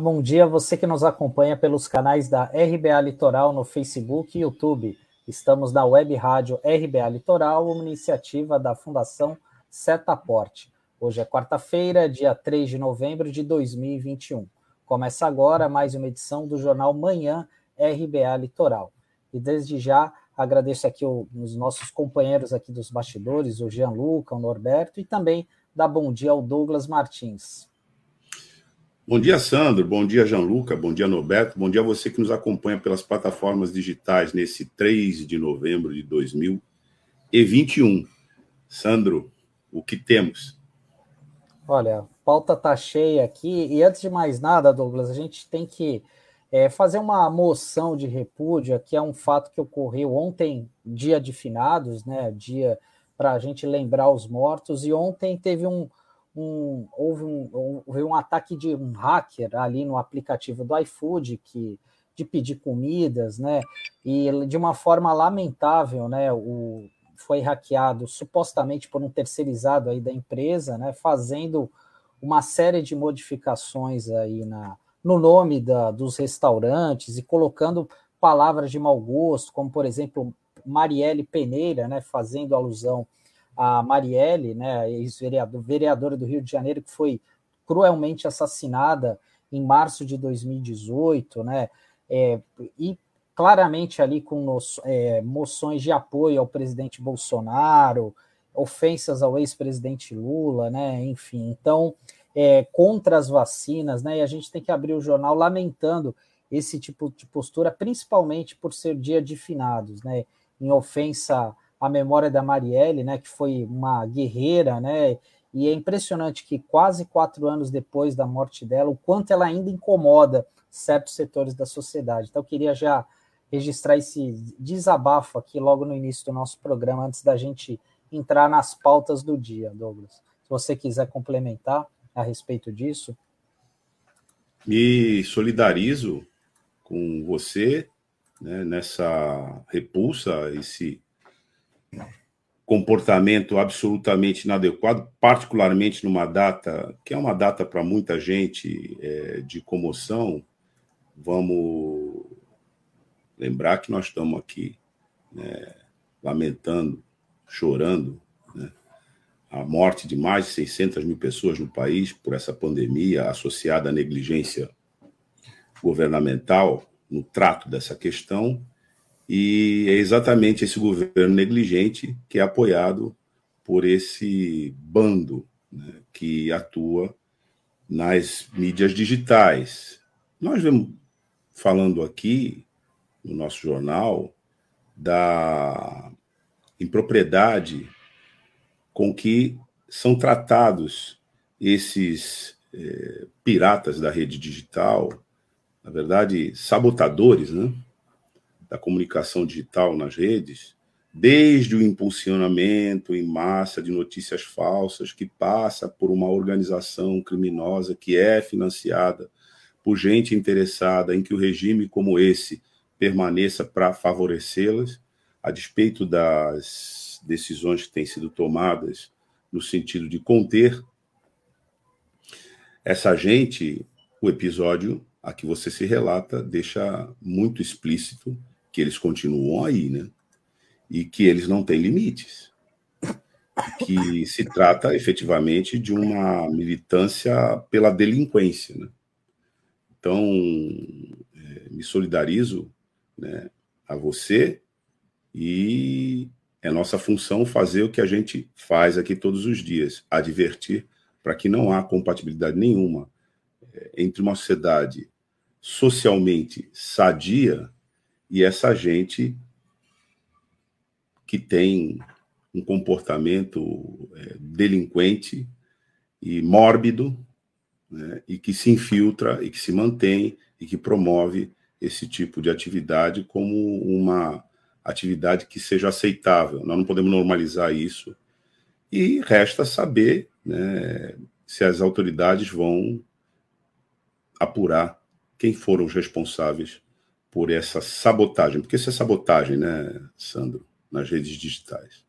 Bom dia você que nos acompanha pelos canais da RBA Litoral no Facebook e YouTube. Estamos na web rádio RBA Litoral, uma iniciativa da Fundação Setaporte. Hoje é quarta-feira, dia 3 de novembro de 2021. Começa agora mais uma edição do jornal Manhã RBA Litoral. E desde já agradeço aqui os nossos companheiros aqui dos bastidores, o Gianluca, o Norberto, e também dá bom dia ao Douglas Martins. Bom dia, Sandro. Bom dia, Gianluca. Bom dia, Norberto. Bom dia a você que nos acompanha pelas plataformas digitais nesse 3 de novembro de 2021. Sandro, o que temos? Olha, a pauta tá cheia aqui. E antes de mais nada, Douglas, a gente tem que é, fazer uma moção de repúdio, que é um fato que ocorreu ontem, dia de finados, né? Dia para a gente lembrar os mortos. E ontem teve um um, houve, um, houve um ataque de um hacker ali no aplicativo do iFood que de pedir comidas, né? E de uma forma lamentável, né? O, foi hackeado supostamente por um terceirizado aí da empresa, né? Fazendo uma série de modificações aí na, no nome da, dos restaurantes e colocando palavras de mau gosto, como por exemplo Marielle Peneira, né? Fazendo alusão a Marielle, né, ex-vereadora do Rio de Janeiro, que foi cruelmente assassinada em março de 2018, né, é, e claramente ali com é, moções de apoio ao presidente Bolsonaro, ofensas ao ex-presidente Lula, né, enfim, então, é, contra as vacinas, né, e a gente tem que abrir o jornal lamentando esse tipo de postura, principalmente por ser dia de finados, né, em ofensa a memória da Marielle, né, que foi uma guerreira, né, e é impressionante que quase quatro anos depois da morte dela, o quanto ela ainda incomoda certos setores da sociedade. Então, eu queria já registrar esse desabafo aqui logo no início do nosso programa, antes da gente entrar nas pautas do dia, Douglas. Se você quiser complementar a respeito disso. Me solidarizo com você né, nessa repulsa, esse comportamento absolutamente inadequado, particularmente numa data que é uma data para muita gente é, de comoção. Vamos lembrar que nós estamos aqui né, lamentando, chorando né, a morte de mais de 600 mil pessoas no país por essa pandemia associada à negligência governamental no trato dessa questão e é exatamente esse governo negligente que é apoiado por esse bando né, que atua nas mídias digitais. Nós vemos falando aqui no nosso jornal da impropriedade com que são tratados esses eh, piratas da rede digital, na verdade, sabotadores, né? Da comunicação digital nas redes, desde o impulsionamento em massa de notícias falsas, que passa por uma organização criminosa que é financiada por gente interessada em que o regime como esse permaneça para favorecê-las, a despeito das decisões que têm sido tomadas no sentido de conter essa gente, o episódio a que você se relata deixa muito explícito que eles continuam aí, né? E que eles não têm limites. Que se trata efetivamente de uma militância pela delinquência, né? Então, é, me solidarizo né, a você e é nossa função fazer o que a gente faz aqui todos os dias, advertir para que não há compatibilidade nenhuma é, entre uma sociedade socialmente sadia e essa gente que tem um comportamento é, delinquente e mórbido, né, e que se infiltra e que se mantém e que promove esse tipo de atividade como uma atividade que seja aceitável. Nós não podemos normalizar isso. E resta saber né, se as autoridades vão apurar quem foram os responsáveis por essa sabotagem, porque isso é sabotagem, né, Sandro, nas redes digitais.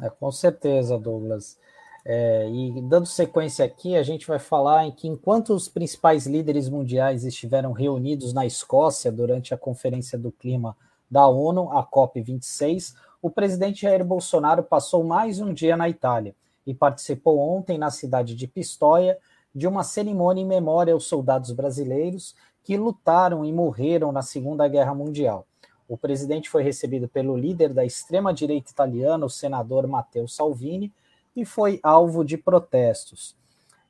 É, com certeza, Douglas. É, e dando sequência aqui, a gente vai falar em que enquanto os principais líderes mundiais estiveram reunidos na Escócia durante a Conferência do Clima da ONU, a COP26, o presidente Jair Bolsonaro passou mais um dia na Itália e participou ontem na cidade de Pistoia de uma cerimônia em memória aos soldados brasileiros que lutaram e morreram na Segunda Guerra Mundial. O presidente foi recebido pelo líder da extrema-direita italiana, o senador Matteo Salvini, e foi alvo de protestos.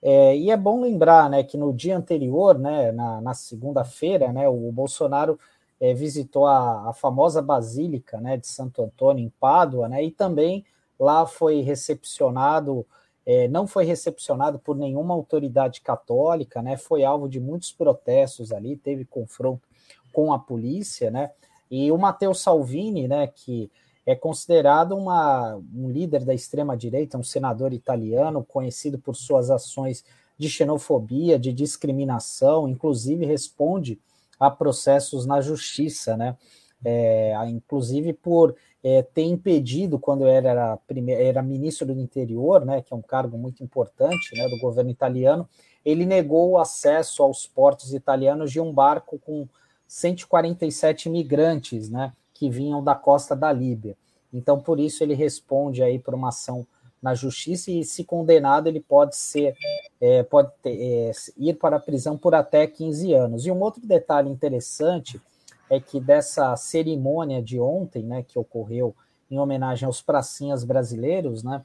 É, e é bom lembrar né, que no dia anterior, né, na, na segunda-feira, né, o Bolsonaro é, visitou a, a, famosa Basílica né, de Santo Antônio, em Pádua, né, e também lá foi recepcionado, é, não foi recepcionado por nenhuma autoridade católica, né, foi alvo de muitos protestos ali, teve confronto com a polícia, né, e o Matteo Salvini, né, que é considerado uma, um líder da extrema-direita, um senador italiano conhecido por suas ações de xenofobia, de discriminação, inclusive responde a processos na justiça, né? É, inclusive por é, ter impedido, quando era, era ministro do interior, né, que é um cargo muito importante né, do governo italiano, ele negou o acesso aos portos italianos de um barco com 147 migrantes, né, que vinham da costa da Líbia. Então, por isso, ele responde aí por uma ação na justiça e, se condenado, ele pode ser é, pode ter, é, ir para a prisão por até 15 anos. E um outro detalhe interessante é que dessa cerimônia de ontem, né, que ocorreu em homenagem aos pracinhas brasileiros, né,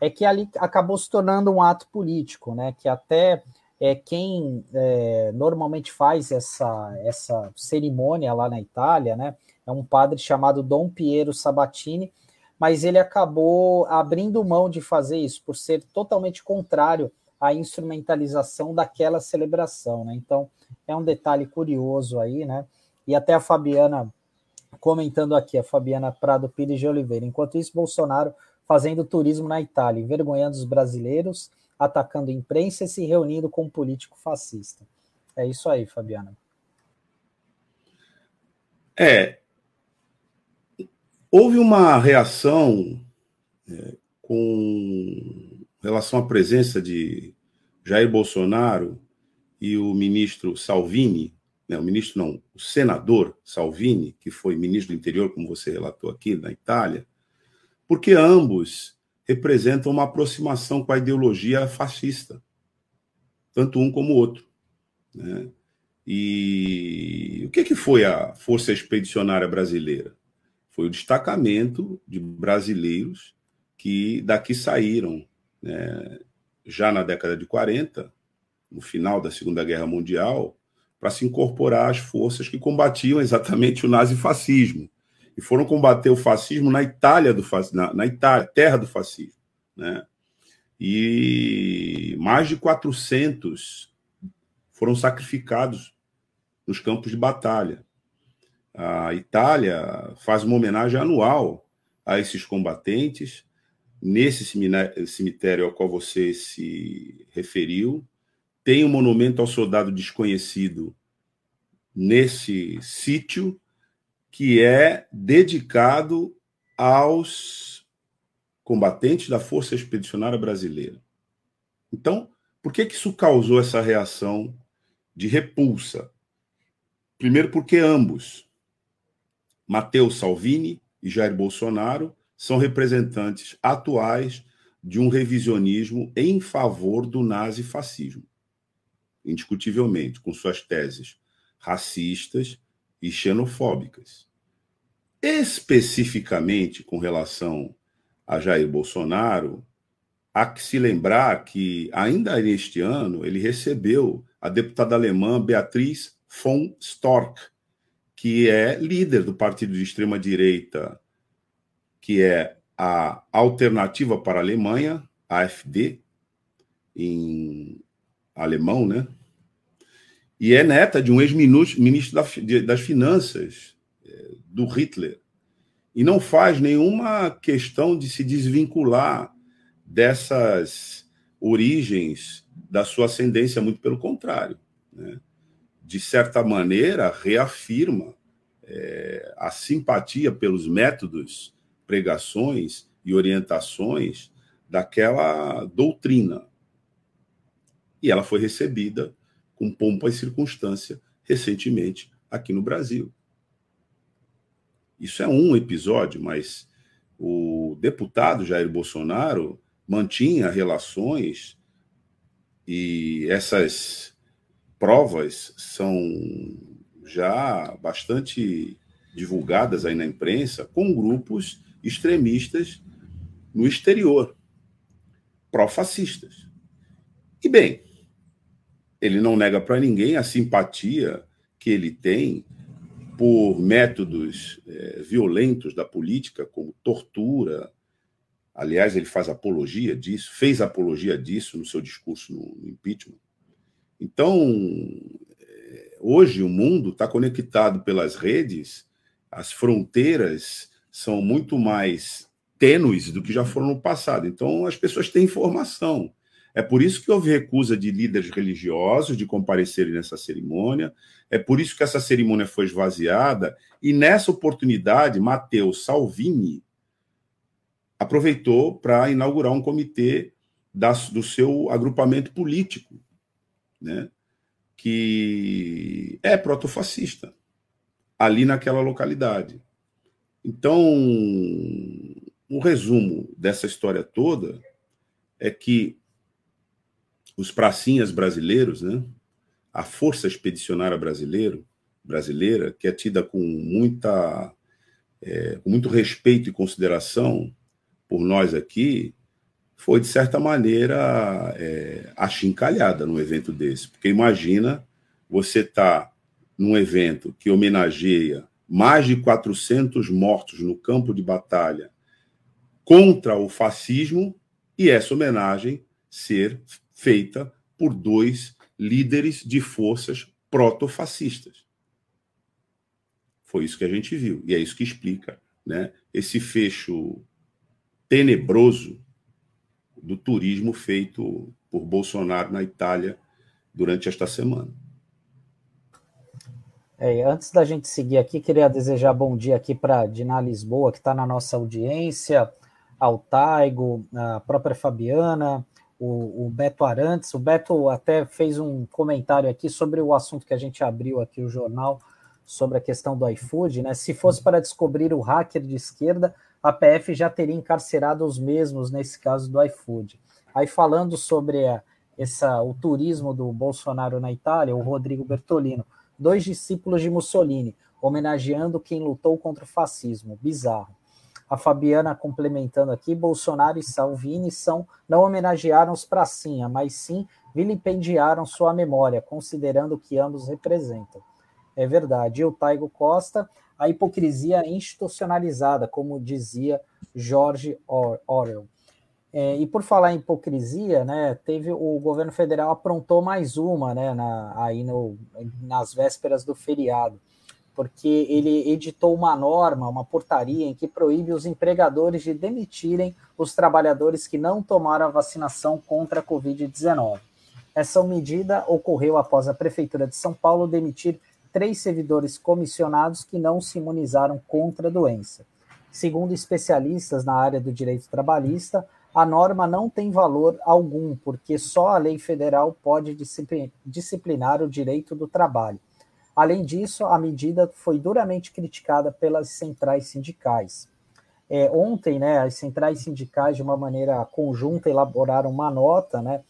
é que ali acabou se tornando um ato político, né, que até é, quem é, normalmente faz essa, essa cerimônia lá na Itália, né, é um padre chamado Dom Piero Sabatini, mas ele acabou abrindo mão de fazer isso por ser totalmente contrário à instrumentalização daquela celebração, né? Então é um detalhe curioso aí, né? E até a Fabiana comentando aqui, a Fabiana Prado Pires de Oliveira. Enquanto isso, Bolsonaro fazendo turismo na Itália, envergonhando os brasileiros, atacando a imprensa e se reunindo com um político fascista. É isso aí, Fabiana. É, Houve uma reação é, com relação à presença de Jair Bolsonaro e o ministro Salvini, né, o ministro não, o senador Salvini, que foi ministro do interior, como você relatou aqui, na Itália, porque ambos representam uma aproximação com a ideologia fascista, tanto um como o outro. Né? E o que, que foi a Força Expedicionária Brasileira? foi o destacamento de brasileiros que daqui saíram né, já na década de 40, no final da Segunda Guerra Mundial, para se incorporar às forças que combatiam exatamente o nazifascismo. E foram combater o fascismo na Itália, do, na, na Itália, terra do fascismo. Né? E mais de 400 foram sacrificados nos campos de batalha. A Itália faz uma homenagem anual a esses combatentes. Nesse cemitério ao qual você se referiu, tem um monumento ao soldado desconhecido nesse sítio, que é dedicado aos combatentes da Força Expedicionária Brasileira. Então, por que, que isso causou essa reação de repulsa? Primeiro, porque ambos Matteo Salvini e Jair Bolsonaro são representantes atuais de um revisionismo em favor do nazifascismo, indiscutivelmente, com suas teses racistas e xenofóbicas. Especificamente com relação a Jair Bolsonaro, há que se lembrar que, ainda neste ano, ele recebeu a deputada alemã Beatriz von Storck, que é líder do partido de extrema-direita, que é a Alternativa para a Alemanha, AfD, em alemão, né? E é neta de um ex-ministro das Finanças, é, do Hitler. E não faz nenhuma questão de se desvincular dessas origens da sua ascendência, muito pelo contrário. Né? de certa maneira, reafirma é, a simpatia pelos métodos, pregações e orientações daquela doutrina. E ela foi recebida com pompa e circunstância recentemente aqui no Brasil. Isso é um episódio, mas o deputado Jair Bolsonaro mantinha relações e essas provas são já bastante divulgadas aí na imprensa com grupos extremistas no exterior, pró-fascistas. E bem, ele não nega para ninguém a simpatia que ele tem por métodos é, violentos da política, como tortura. Aliás, ele faz apologia disso, fez apologia disso no seu discurso no, impeachment. Então, é, hoje o mundo está conectado pelas redes, as fronteiras são muito mais tênues do que já foram no passado. Então, as pessoas têm informação. É por isso que houve recusa de líderes religiosos de comparecerem nessa cerimônia. É por isso que essa cerimônia foi esvaziada. E nessa oportunidade, Matteo Salvini aproveitou para inaugurar um comitê da, do seu agrupamento político, né, que é protofascista, ali naquela localidade. Então, um resumo dessa história toda é que os pracinhas brasileiros, né? a força expedicionária brasileiro, brasileira, que é tida com, muita, é, com muito respeito e consideração por nós aqui, foi, de certa maneira, é, achincalhada num evento desse. Porque imagina você estar tá num evento que homenageia mais de 400 mortos no campo de batalha contra o fascismo e essa homenagem ser feita por dois líderes de forças protofascistas. Foi isso que a gente viu, e é isso que explica né, esse fecho tenebroso do turismo feito por Bolsonaro na Itália durante esta semana. É, antes da gente seguir aqui, queria desejar bom dia aqui para Dina Lisboa, que está na nossa audiência, ao Taigo, a própria Fabiana, o, o, Beto Arantes. O Beto até fez um comentário aqui sobre o assunto que a gente abriu aqui o jornal sobre a questão do iFood, né? Se fosse para descobrir o hacker de esquerda, a PF já teria encarcerado os mesmos nesse caso do iFood. Aí falando sobre a, essa, o turismo do Bolsonaro na Itália, o Rodrigo Bertolino, dois discípulos de Mussolini, homenageando quem lutou contra o fascismo. Bizarro. A Fabiana complementando aqui, Bolsonaro e Salvini são, não homenagearam os pracinha, mas sim vilipendiaram sua memória, considerando que ambos representam. É verdade. E o Taigo Costa, a hipocrisia institucionalizada, como dizia George Orwell. É, e por falar em hipocrisia, né, teve o governo federal aprontou mais uma, né, na, aí no, nas vésperas do feriado porque ele editou uma norma, uma portaria em que proíbe os empregadores de demitirem os trabalhadores que não tomaram a vacinação contra a Covid-19. Essa medida ocorreu após a Prefeitura de São Paulo demitir três servidores comissionados que não se imunizaram contra a doença. Segundo especialistas na área do direito trabalhista, a norma não tem valor algum, porque só a lei federal pode disciplinar o direito do trabalho. Além disso, a medida foi duramente criticada pelas centrais sindicais. É, ontem, né, as centrais sindicais, de uma maneira conjunta, elaboraram uma nota, né,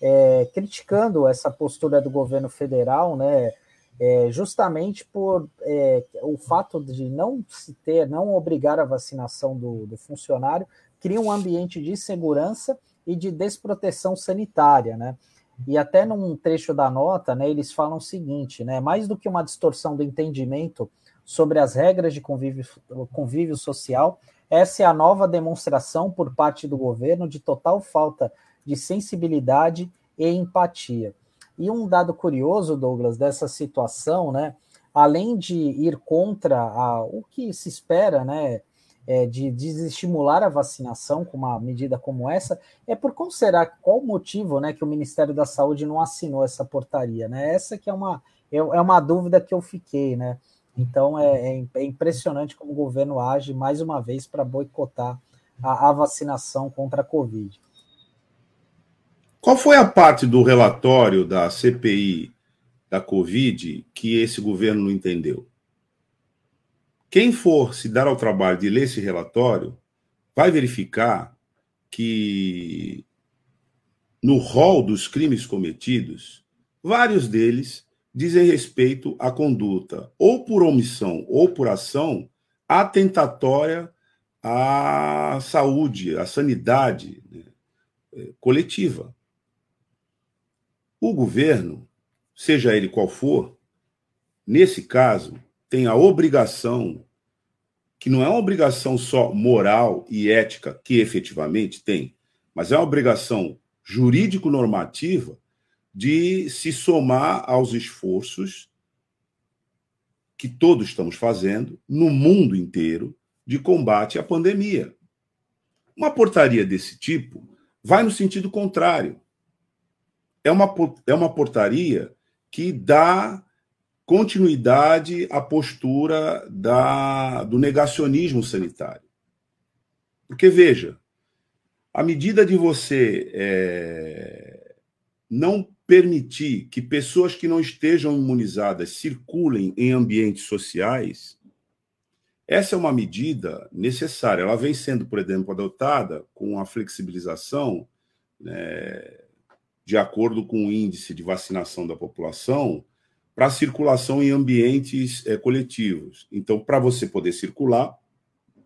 é, criticando essa postura do governo federal, né, é, justamente por é, o fato de não se ter, não obrigar a vacinação do, do funcionário, cria um ambiente de segurança e de desproteção sanitária, né? E até num trecho da nota, né, eles falam o seguinte, né, mais do que uma distorção do entendimento sobre as regras de convívio, convívio social, essa é a nova demonstração por parte do governo de total falta de sensibilidade e empatia. E um dado curioso, Douglas, dessa situação, né, além de ir contra a, o que se espera, né, é, de desestimular a vacinação com uma medida como essa, é por qual será, qual o motivo né, que o Ministério da Saúde não assinou essa portaria? Né? Essa que é uma, é, é uma dúvida que eu fiquei, né? Então é, é, é impressionante como o governo age mais uma vez para boicotar a, a, vacinação contra a Covid. Qual foi a parte do relatório da CPI da Covid que esse governo não entendeu? Quem for se dar ao trabalho de ler esse relatório vai verificar que no rol dos crimes cometidos, vários deles dizem respeito à conduta, ou por omissão ou por ação, atentatória à saúde, à sanidade né, é, coletiva. O governo, seja ele qual for, nesse caso, tem a obrigação, que não é uma obrigação só moral e ética, que efetivamente tem, mas é uma obrigação jurídico-normativa de se somar aos esforços que todos estamos fazendo no mundo inteiro de combate à pandemia. Uma portaria desse tipo vai no sentido contrário. É uma, é uma portaria que dá continuidade à postura da, do negacionismo sanitário. Porque, veja, à medida de você é, não permitir que pessoas que não estejam imunizadas circulem em ambientes sociais, essa é uma medida necessária. Ela vem sendo, por exemplo, adotada com a flexibilização, né, de acordo com o índice de vacinação da população, para circulação em ambientes é, coletivos. Então, para você poder circular,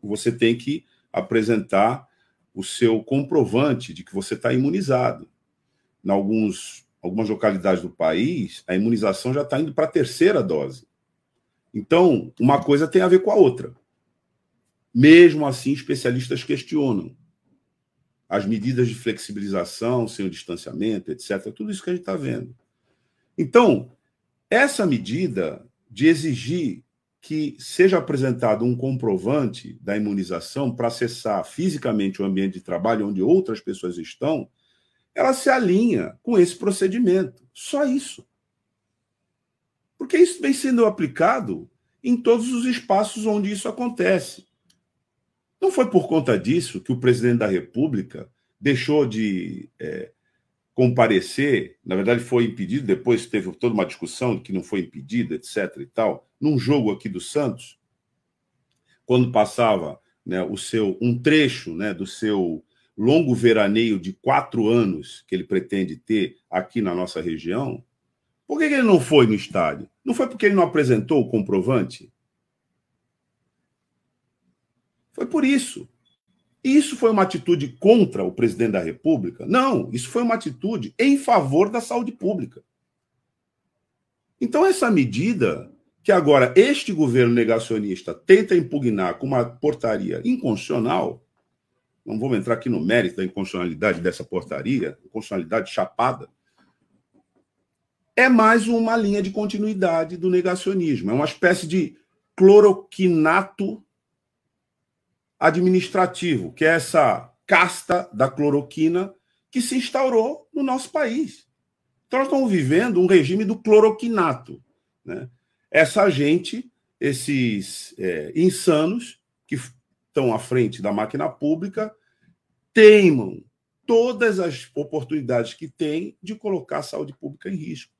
você tem que apresentar o seu comprovante de que você está imunizado. Em alguns, algumas localidades do país, a imunização já está indo para a terceira dose. Então, uma coisa tem a ver com a outra. Mesmo assim, especialistas questionam as medidas de flexibilização, sem o distanciamento, etc. Tudo isso que a gente está vendo. Então, essa medida de exigir que seja apresentado um comprovante da imunização para acessar fisicamente o ambiente de trabalho onde outras pessoas estão, ela se alinha com esse procedimento. Só isso. Porque isso vem sendo aplicado em todos os espaços onde isso acontece. Não foi por conta disso que o presidente da República deixou de é, comparecer, na verdade foi impedido, depois teve toda uma discussão de que não foi impedido, etc. e tal, num jogo aqui do Santos, quando passava né, o seu um trecho né, do seu longo veraneio de quatro anos que ele pretende ter aqui na nossa região, por que ele não foi no estádio? Não foi porque ele não apresentou o comprovante? Foi por isso. Isso foi uma atitude contra o presidente da República? Não, isso foi uma atitude em favor da saúde pública. Então, essa medida que agora este governo negacionista tenta impugnar com uma portaria inconstitucional, não vamos entrar aqui no mérito da inconstitucionalidade dessa portaria, inconstitucionalidade chapada, é mais uma linha de continuidade do negacionismo. É uma espécie de cloroquinato administrativo, que é essa casta da cloroquina que se instaurou no nosso país. Então, nós estamos vivendo um regime do cloroquinato. Né? Essa gente, esses é, insanos que estão à frente da máquina pública, teimam todas as oportunidades que têm de colocar a saúde pública em risco.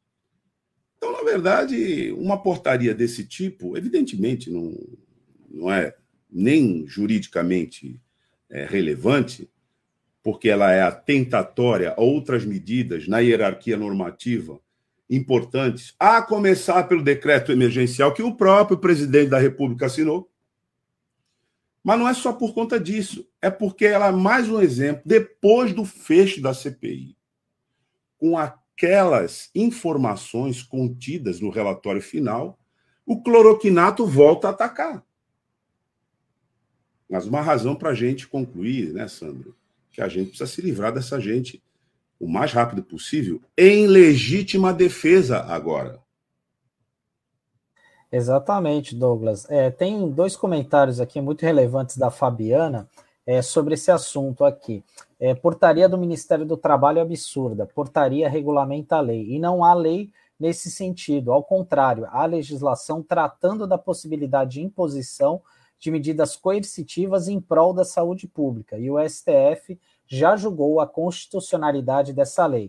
Então, na verdade, uma portaria desse tipo, evidentemente, não, não é nem juridicamente é, relevante, porque ela é atentatória a outras medidas na hierarquia normativa importantes, a começar pelo decreto emergencial que o próprio presidente da República assinou. Mas não é só por conta disso, é porque ela é mais um exemplo, depois do fecho da CPI, com aquelas informações contidas no relatório final, o cloroquinato volta a atacar. Mas uma razão para a gente concluir, né, Sandro, que a gente precisa se livrar dessa gente o mais rápido possível, em legítima defesa agora. Exatamente, Douglas. É, tem dois comentários aqui muito relevantes da Fabiana é, sobre esse assunto aqui. É, portaria do Ministério do Trabalho é absurda. Portaria regulamenta a lei. E não há lei nesse sentido. Ao contrário, há legislação tratando da possibilidade de imposição de medidas coercitivas em prol da saúde pública, e o STF já julgou a constitucionalidade dessa lei.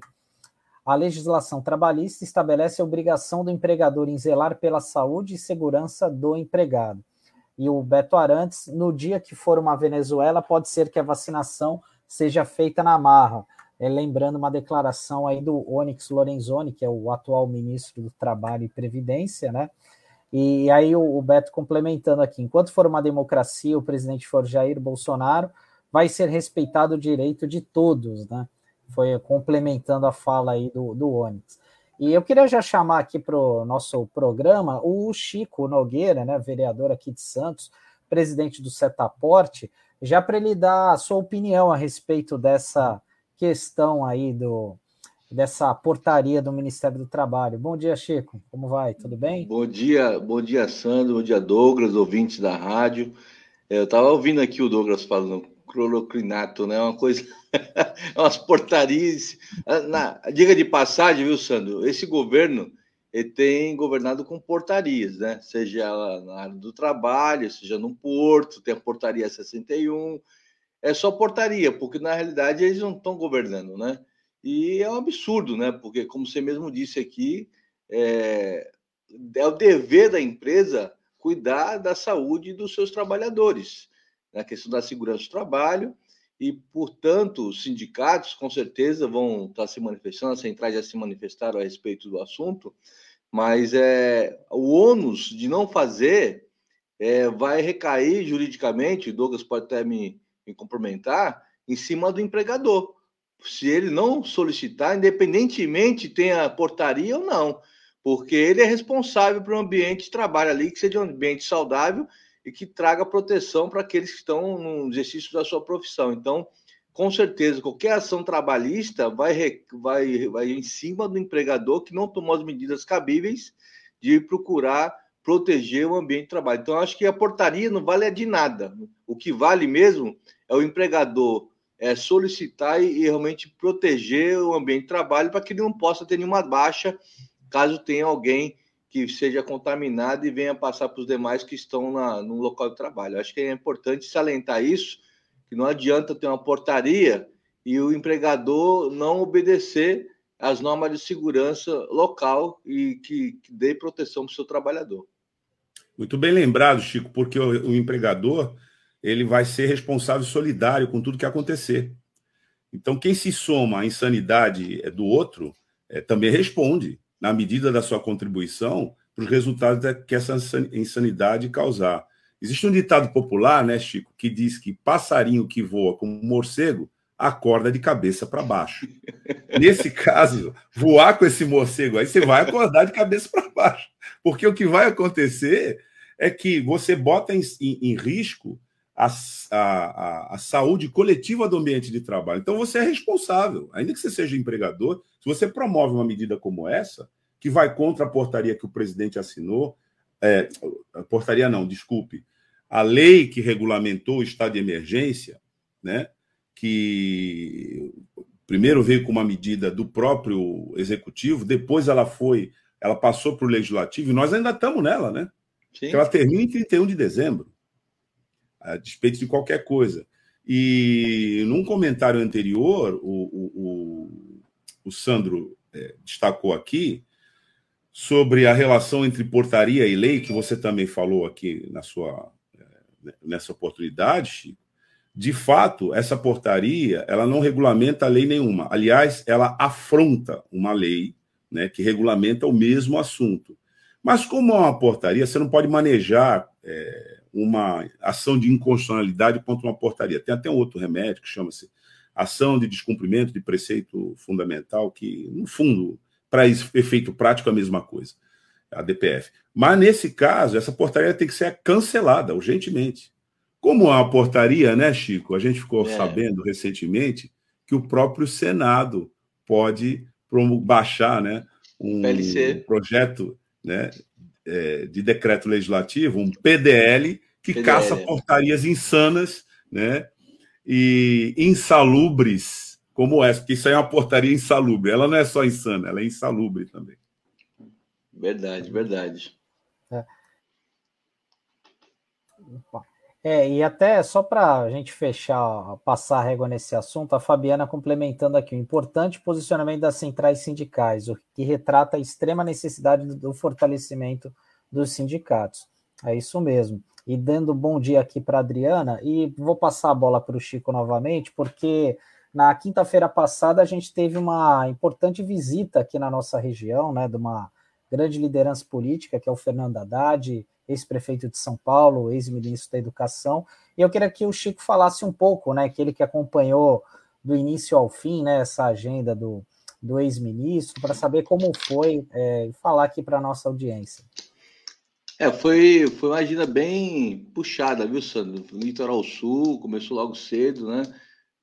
A legislação trabalhista estabelece a obrigação do empregador em zelar pela saúde e segurança do empregado. E o Beto Arantes, no dia que for uma Venezuela, pode ser que a vacinação seja feita na marra. É, lembrando uma declaração aí do Onyx Lorenzoni, que é o atual ministro do Trabalho e Previdência, né? E aí o, Beto complementando aqui, enquanto for uma democracia, o presidente for Jair Bolsonaro, vai ser respeitado o direito de todos, né? Foi complementando a fala aí do, do. E eu queria já chamar aqui para o nosso programa o Chico Nogueira, né, vereador aqui de Santos, presidente do Setaporte, já para ele dar a sua opinião a respeito dessa questão aí do, dessa portaria do Ministério do Trabalho. Bom dia, Chico. Como vai? Tudo bem? Bom dia, bom dia, Sandro. Bom dia, Douglas, ouvintes da rádio. É, eu estava ouvindo aqui o Douglas falando clorocrinato, né? Uma coisa, umas portarias. Na, diga de passagem, viu, Sandro? Esse governo ele tem governado com portarias, né? Seja na área do trabalho, seja no porto, tem a portaria 61. É só portaria, porque na realidade eles não estão governando, né? E é um absurdo, né? Porque, como você mesmo disse aqui, é, é o dever da empresa cuidar da saúde dos seus trabalhadores, na né? questão da segurança do trabalho, e, portanto, os sindicatos com certeza vão estar se manifestando, as centrais já se manifestaram a respeito do assunto, mas é, o ônus de não fazer é, vai recair juridicamente, Douglas pode até me, me complementar, em cima do empregador se ele não solicitar, independentemente tenha portaria ou não, porque ele é responsável um ambiente de trabalho ali que seja um ambiente saudável e que traga proteção para aqueles que estão no exercício da sua profissão. Então, com certeza, qualquer ação trabalhista vai, vai, vai em cima do empregador que não tomou as medidas cabíveis de procurar proteger o ambiente de trabalho. Então, acho que a portaria não vale de nada. O que vale mesmo é o empregador é, solicitar e, e, realmente proteger o ambiente de trabalho para que ele não possa ter nenhuma baixa caso tenha alguém que seja contaminado e venha passar para os demais que estão na, no local de trabalho. Acho que é importante salientar isso, que não adianta ter uma portaria e o empregador não obedecer às normas de segurança local e que, que dê proteção para o seu trabalhador. Muito bem lembrado, Chico, porque o, o empregador ele vai ser responsável solidário com tudo que acontecer. Então, quem se soma à insanidade é, do outro é, também responde, na medida da sua contribuição, para os resultados que essa insanidade causar. Existe um ditado popular, né, Chico, que diz que passarinho que voa como um morcego acorda de cabeça para baixo. Nesse caso, voar com esse morcego aí, você vai acordar de cabeça para baixo. Porque o que vai acontecer é que você bota em, em, em risco a, a, a, saúde coletiva do ambiente de trabalho. Então você é responsável, ainda que você seja empregador, se você promove uma medida como essa, que vai contra a portaria que o presidente assinou, é, a portaria não, desculpe, a lei que regulamentou o estado de emergência, né, que primeiro veio com uma medida do próprio executivo, depois ela foi, ela passou para o legislativo, e nós ainda estamos nela, né? Sim. Ela termina em 31 de dezembro a despeito de qualquer coisa. E num comentário anterior, o, o, o, Sandro é, destacou aqui sobre a relação entre portaria e lei, que você também falou aqui na sua, é, nessa oportunidade, Chico. De fato, essa portaria ela não regulamenta lei nenhuma. Aliás, ela afronta uma lei né, que regulamenta o mesmo assunto. Mas como é uma portaria, você não pode manejar é, uma ação de inconstitucionalidade contra uma portaria. Tem até um outro remédio que chama-se ação de descumprimento de preceito fundamental, que, no fundo, para efeito prático, é a mesma coisa, a DPF. Mas, nesse caso, essa portaria tem que ser cancelada urgentemente. Como é uma portaria, né, Chico? A gente ficou é. sabendo recentemente que o próprio Senado pode baixar né, um PLC. projeto né, é, de decreto legislativo, um PDL, que PDL. caça portarias insanas né, e insalubres como essa, porque isso aí é uma portaria insalubre. Ela não é só insana, ela é insalubre também. Verdade, verdade. É. É, e até só para a gente fechar, passar a régua nesse assunto, a Fabiana complementando aqui, o importante posicionamento das centrais sindicais, o que retrata a extrema necessidade do fortalecimento dos sindicatos. É isso mesmo. E dando bom dia aqui para Adriana, e vou passar a bola para o Chico novamente, porque na quinta-feira passada a gente teve uma importante visita aqui na nossa região, né, de uma grande liderança política, que é o Fernando Haddad, ex-prefeito de São Paulo, ex-ministro da Educação. E eu queria que o Chico falasse um pouco, né, que ele que acompanhou do início ao fim, né, essa agenda do, do ex-ministro, para saber como foi é, falar aqui para a nossa audiência. É, foi, foi uma agenda bem puxada, viu, Sandro? No Litoral Sul, começou logo cedo, né?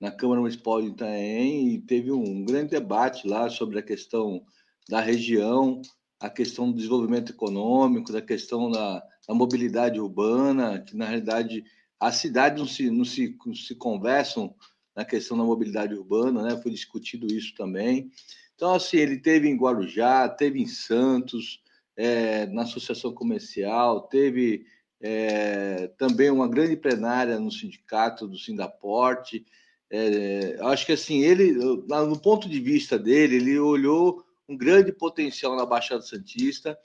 Na Câmara Municipal de Itaém, e teve um grande debate lá sobre a questão da região, a questão do desenvolvimento econômico, da questão da, da mobilidade urbana, que na realidade as cidades não se, não se, não se conversam na questão da mobilidade urbana, né? Foi discutido isso também. Então, assim, ele teve em Guarujá, teve em Santos, é, na Associação Comercial, teve é, também uma grande plenária no sindicato do Sindaporte. É, acho que assim, ele, no ponto de vista dele, ele olhou um grande potencial na Baixada Santista.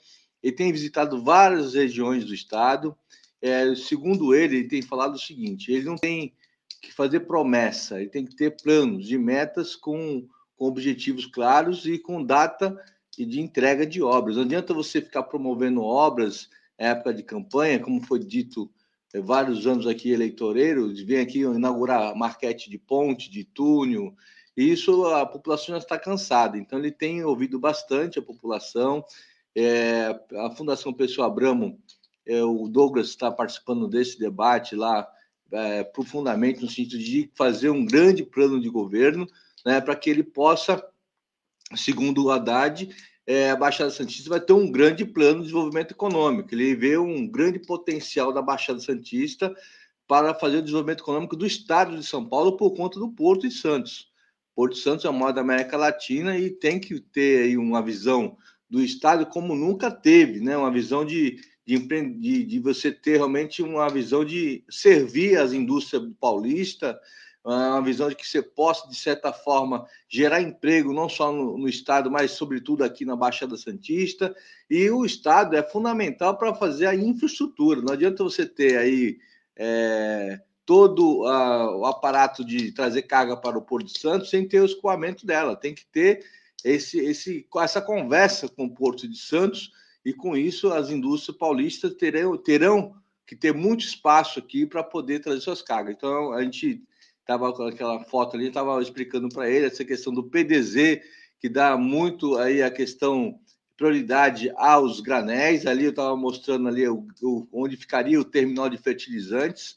Ele tem visitado várias regiões do estado. É, segundo ele, ele tem falado o seguinte: ele não tem que fazer promessa, ele tem que ter planos e metas com, com objetivos claros e com data de entrega de obras. Não adianta você ficar promovendo obras em época de campanha, como foi dito é, vários anos aqui eleitoreiro, vem aqui inaugurar marquete de ponte, de túnel, e isso a população já está cansada. Então, ele tem ouvido bastante a população. É, a Fundação Pessoa Abramo, é, o Douglas está participando desse debate lá é, profundamente, no sentido de fazer um grande plano de governo, né, para que ele possa, segundo o Haddad, é, a Baixada Santista vai ter um grande plano de desenvolvimento econômico. Ele vê um grande potencial da Baixada Santista para fazer o desenvolvimento econômico do estado de São Paulo por conta do Porto de Santos. Porto Santos é o maior da América Latina e tem que ter aí uma visão do Estado como nunca teve, né? uma visão de, de, de, de você ter realmente uma visão de servir as indústrias paulistas, uma visão de que você possa, de certa forma, gerar emprego não só no, no, Estado, mas sobretudo aqui na Baixada Santista. E o Estado é fundamental para fazer a infraestrutura. Não adianta você ter aí é, todo uh, o aparato de trazer carga para o Porto de Santos sem ter o escoamento dela. Tem que ter esse, esse, essa conversa com o Porto de Santos e com isso as indústrias paulistas terão, terão que ter muito espaço aqui para poder trazer suas cargas. Então a gente estava com aquela foto ali, estava explicando para ele essa questão do PDZ que dá muito aí a questão prioridade aos granéis. Ali eu estava mostrando ali o, o, onde ficaria o terminal de fertilizantes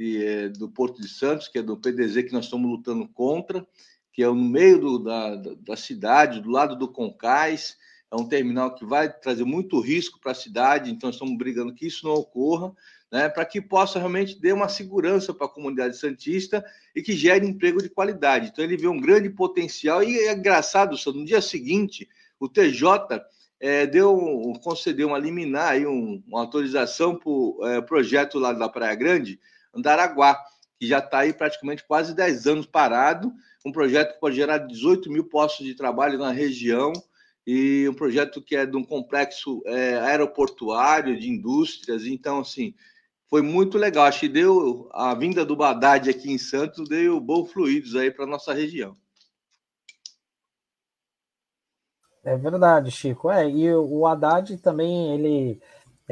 e, é, do Porto de Santos, que é do PDZ que nós estamos lutando contra, que é no meio do, da, da cidade, do lado do Concais. É um terminal que vai trazer muito risco para a cidade, então estamos brigando que isso não ocorra, né, para que possa realmente dar uma segurança para a comunidade santista e que gere emprego de qualidade. Então ele vê um grande potencial e é engraçado, só no dia seguinte o TJ é, deu concedeu uma liminar aí, um, uma autorização para o é, projeto lá da Praia Grande Andaraguá, que já está aí praticamente quase 10 anos parado, um projeto que pode gerar 18 mil postos de trabalho na região e um projeto que é de um complexo é, aeroportuário, de indústrias, então, assim, foi muito legal. Acho que deu a vinda do Badad aqui em Santos, deu bons fluidos aí para nossa região. É verdade, Chico. É, e o Haddad também, ele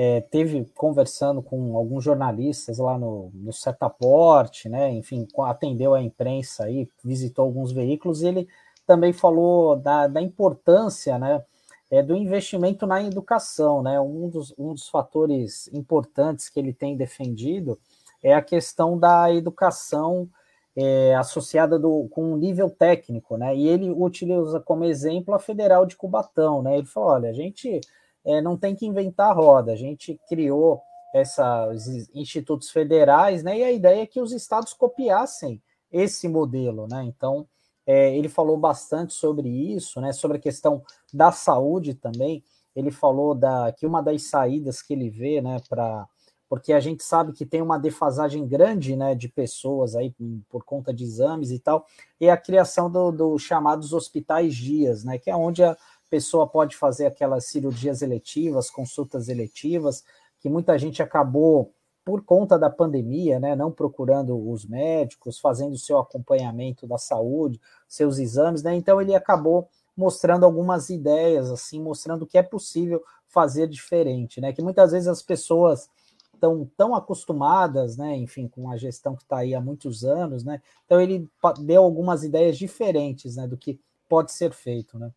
é, teve conversando com alguns jornalistas lá no, no Setaporte, né? Enfim, atendeu a imprensa aí, visitou alguns veículos, e ele também falou da, da importância, né? É, do investimento na educação, né? Um dos, um dos fatores importantes que ele tem defendido é a questão da educação é, associada do, com um nível técnico, né? E ele utiliza como exemplo a Federal de Cubatão, né? Ele falou: olha, a gente é, não tem que inventar roda. A gente criou esses institutos federais, né? E a ideia é que os estados copiassem esse modelo, né? Então, é, ele falou bastante sobre isso, né? Sobre a questão da saúde também. Ele falou da, que uma das saídas que ele vê, né, para porque a gente sabe que tem uma defasagem grande né, de pessoas aí por conta de exames e tal, e a criação dos do chamados hospitais dias, né, que é onde a pessoa pode fazer aquelas cirurgias eletivas, consultas eletivas, que muita gente acabou por conta da pandemia, né, não procurando os médicos, fazendo o seu acompanhamento da saúde, seus exames, né, então ele acabou mostrando algumas ideias, assim, mostrando que é possível fazer diferente, né, que muitas vezes as pessoas estão tão acostumadas, né, enfim, com a gestão que está aí há muitos anos, né, então ele deu algumas ideias diferentes, né, do que pode ser feito, né.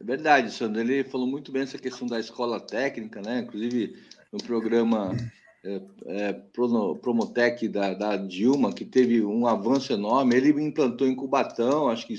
É verdade, Sandro, ele falou muito bem essa questão da escola técnica, né, inclusive no programa é, é, Promotec da, da, Dilma, que teve um avanço enorme, ele implantou em Cubatão, acho que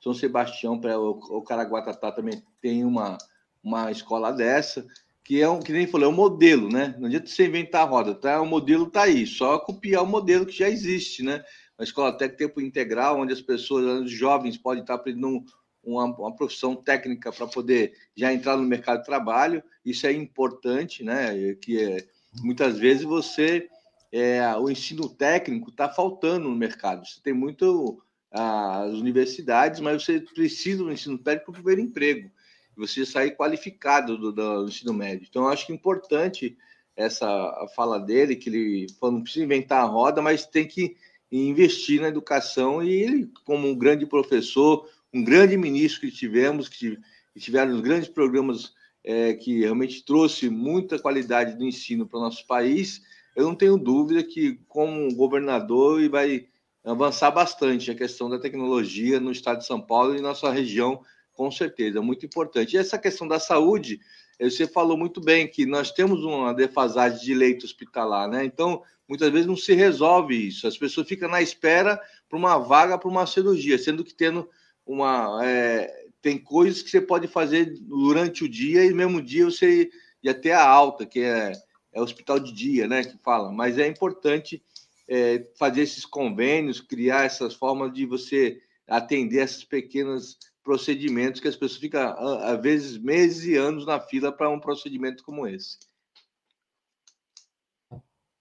São Sebastião, para o, o Caraguatatá também tem uma, uma escola dessa, que é um, que nem falou, é um modelo, né? Não adianta você inventar a roda, tá? O modelo está aí, só copiar o modelo que já existe, né? Uma escola técnica tempo integral, onde as pessoas, os jovens podem estar aprendendo uma, uma profissão técnica para poder já entrar no mercado de trabalho, isso é importante, né? Que é, muitas vezes você é, o ensino técnico está faltando no mercado. Você tem muito as universidades, mas você precisa do ensino técnico para ver emprego. Você sair qualificado do, do, ensino médio. Então, acho que é importante essa fala dele, que ele falou, não precisa inventar a roda, mas tem que investir na educação. E ele, como um grande professor, um grande ministro que tivemos, que, tiveram os grandes programas é, que realmente trouxe muita qualidade do ensino para o nosso país, eu não tenho dúvida que, como governador, ele vai avançar bastante a questão da tecnologia no estado de São Paulo e nossa região, com certeza, muito importante. E essa questão da saúde, você falou muito bem que nós temos uma defasagem de leito hospitalar, né? Então, muitas vezes não se resolve isso. As pessoas ficam na espera para uma vaga para uma cirurgia, sendo que tendo uma. É, tem coisas que você pode fazer durante o dia e mesmo dia você ia ter a alta, que é, é hospital de dia, né? Que fala, mas é importante é, fazer esses convênios, criar essas formas de você atender esses pequenos procedimentos que as pessoas ficam, às vezes, meses e anos na fila para um procedimento como esse.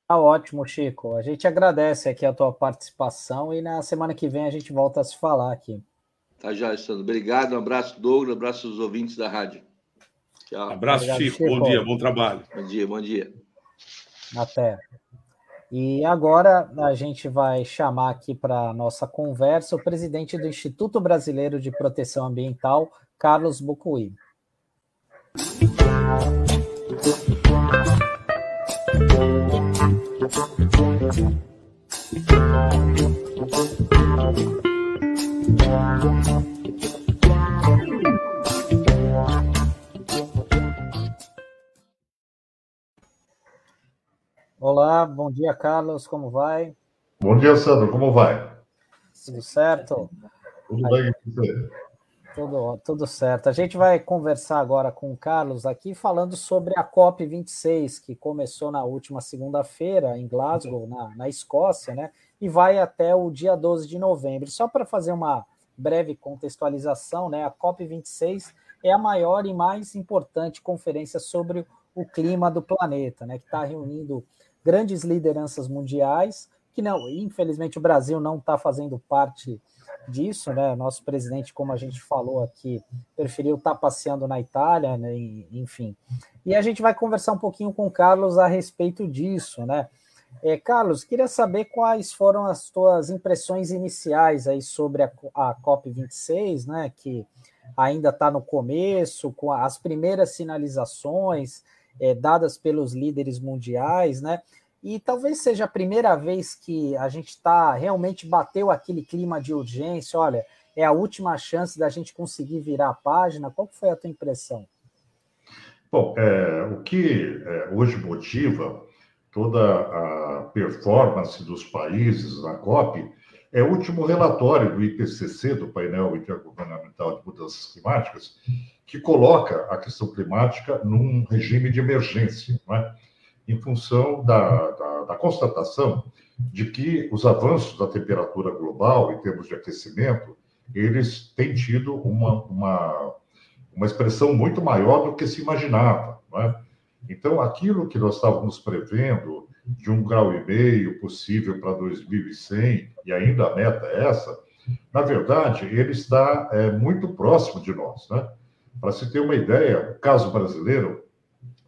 Tá ótimo, Chico. A gente agradece aqui a tua participação e na semana que vem a gente volta a se falar aqui. Tá já, Sandro. Obrigado. Um abraço, Douglas. Um abraço aos ouvintes da rádio. Tchau. Abraço, Obrigado, Chico. Chico. Bom dia, bom trabalho. Bom dia, bom dia. Até. E agora a gente vai chamar aqui para a nossa conversa o presidente do Instituto Brasileiro de Proteção Ambiental, Carlos Bucuí. Olá, bom dia, Carlos, como vai? Bom dia, Sandro, como vai? Tudo certo? Tudo bem com você? Tudo, tudo certo. A gente vai conversar agora com o Carlos aqui, falando sobre a COP26, que começou na última segunda-feira em Glasgow, na, na Escócia, né? E vai até o dia 12 de novembro. Só para fazer uma breve contextualização, né? A COP26 é a maior e mais importante conferência sobre o clima do planeta, né? Que está reunindo grandes lideranças mundiais, que não, infelizmente o Brasil não está fazendo parte disso, né? Nosso presidente, como a gente falou aqui, preferiu estar tá passeando na Itália, né? enfim. E a gente vai conversar um pouquinho com o Carlos a respeito disso, né? É, Carlos, queria saber quais foram as tuas impressões iniciais aí sobre a, a COP26, né? Que ainda está no começo, com as primeiras sinalizações é, dadas pelos líderes mundiais, né? E talvez seja a primeira vez que a gente está realmente bateu aquele clima de urgência. Olha, é a última chance da gente conseguir virar a página. Qual foi a tua impressão? Bom, é, o que é, hoje motiva toda a performance dos países na COP é o último relatório do IPCC, do painel intergovernamental de mudanças climáticas, que coloca a questão climática num regime de emergência, é? em função da, da, da, constatação de que os avanços da temperatura global, em termos de aquecimento, eles têm tido uma, uma, uma expressão muito maior do que se imaginava. É? Então, aquilo que nós estávamos prevendo de um grau e meio possível para 2100, e ainda a meta é essa, na verdade, ele está é, muito próximo de nós. Né? Para se ter uma ideia, o caso brasileiro,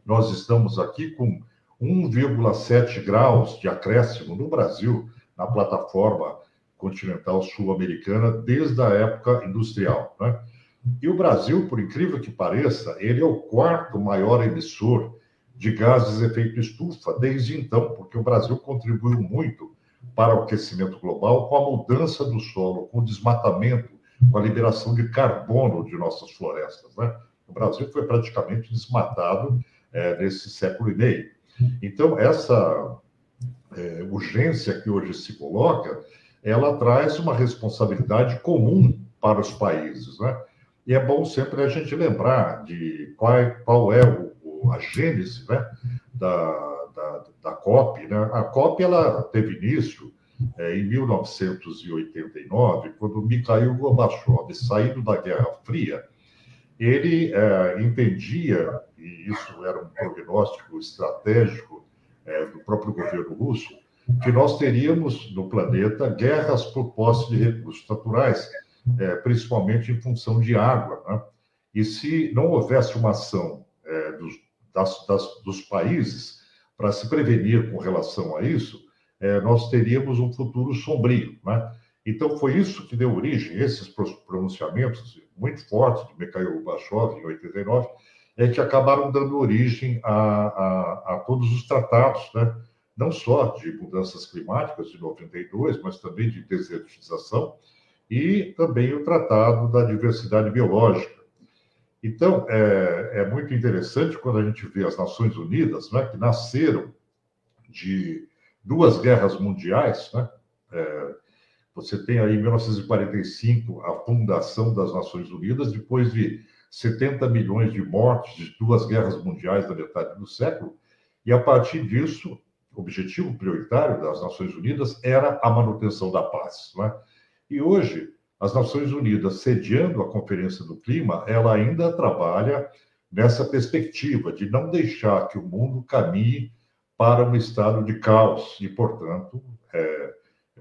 nós estamos aqui com 1,7 graus de acréscimo no Brasil, na plataforma continental sul-americana, desde a época industrial. Né? E o Brasil, por incrível que pareça, ele é o quarto maior emissor de gases de efeito estufa desde então, porque o Brasil contribuiu muito para o aquecimento global com a mudança do solo, com o desmatamento, com a liberação de carbono de nossas florestas. Né? O Brasil foi praticamente desmatado é, nesse século e meio. Então, essa é, urgência que hoje se coloca, ela traz uma responsabilidade comum para os países, né? E é bom sempre a gente lembrar de qual, qual é o, a gênese né, da, da, da, COP. Né? A COP ela teve início é, em 1989, quando Mikhail Gorbachev, saindo da Guerra Fria, ele é, entendia, e isso era um prognóstico estratégico é, do próprio governo russo, que nós teríamos no planeta guerras por posse de recursos naturais, é, principalmente em função de água. Né? E se não houvesse uma ação é, dos, das, das, dos países para se prevenir com relação a isso, é, nós teríamos um futuro sombrio. Né? Então, foi isso que deu origem, esses pronunciamentos muito fortes de Mikhail Gorbachev, em 89, é que acabaram dando origem a, a, a todos os tratados, né? não só de mudanças climáticas de 92, mas também de desertização, e também o Tratado da Diversidade Biológica. Então, é, é muito interessante quando a gente vê as Nações Unidas, né, que nasceram de duas guerras mundiais, né? É, você tem aí em 1945 a fundação das Nações Unidas, depois de 70 milhões de mortes de duas guerras mundiais da metade do século, e a partir disso o objetivo prioritário das Nações Unidas era a manutenção da paz. Né? E hoje, as Nações Unidas, sediando a Conferência do Clima, ela ainda trabalha nessa perspectiva de não deixar que o mundo caminhe para um estado de caos e, portanto, é,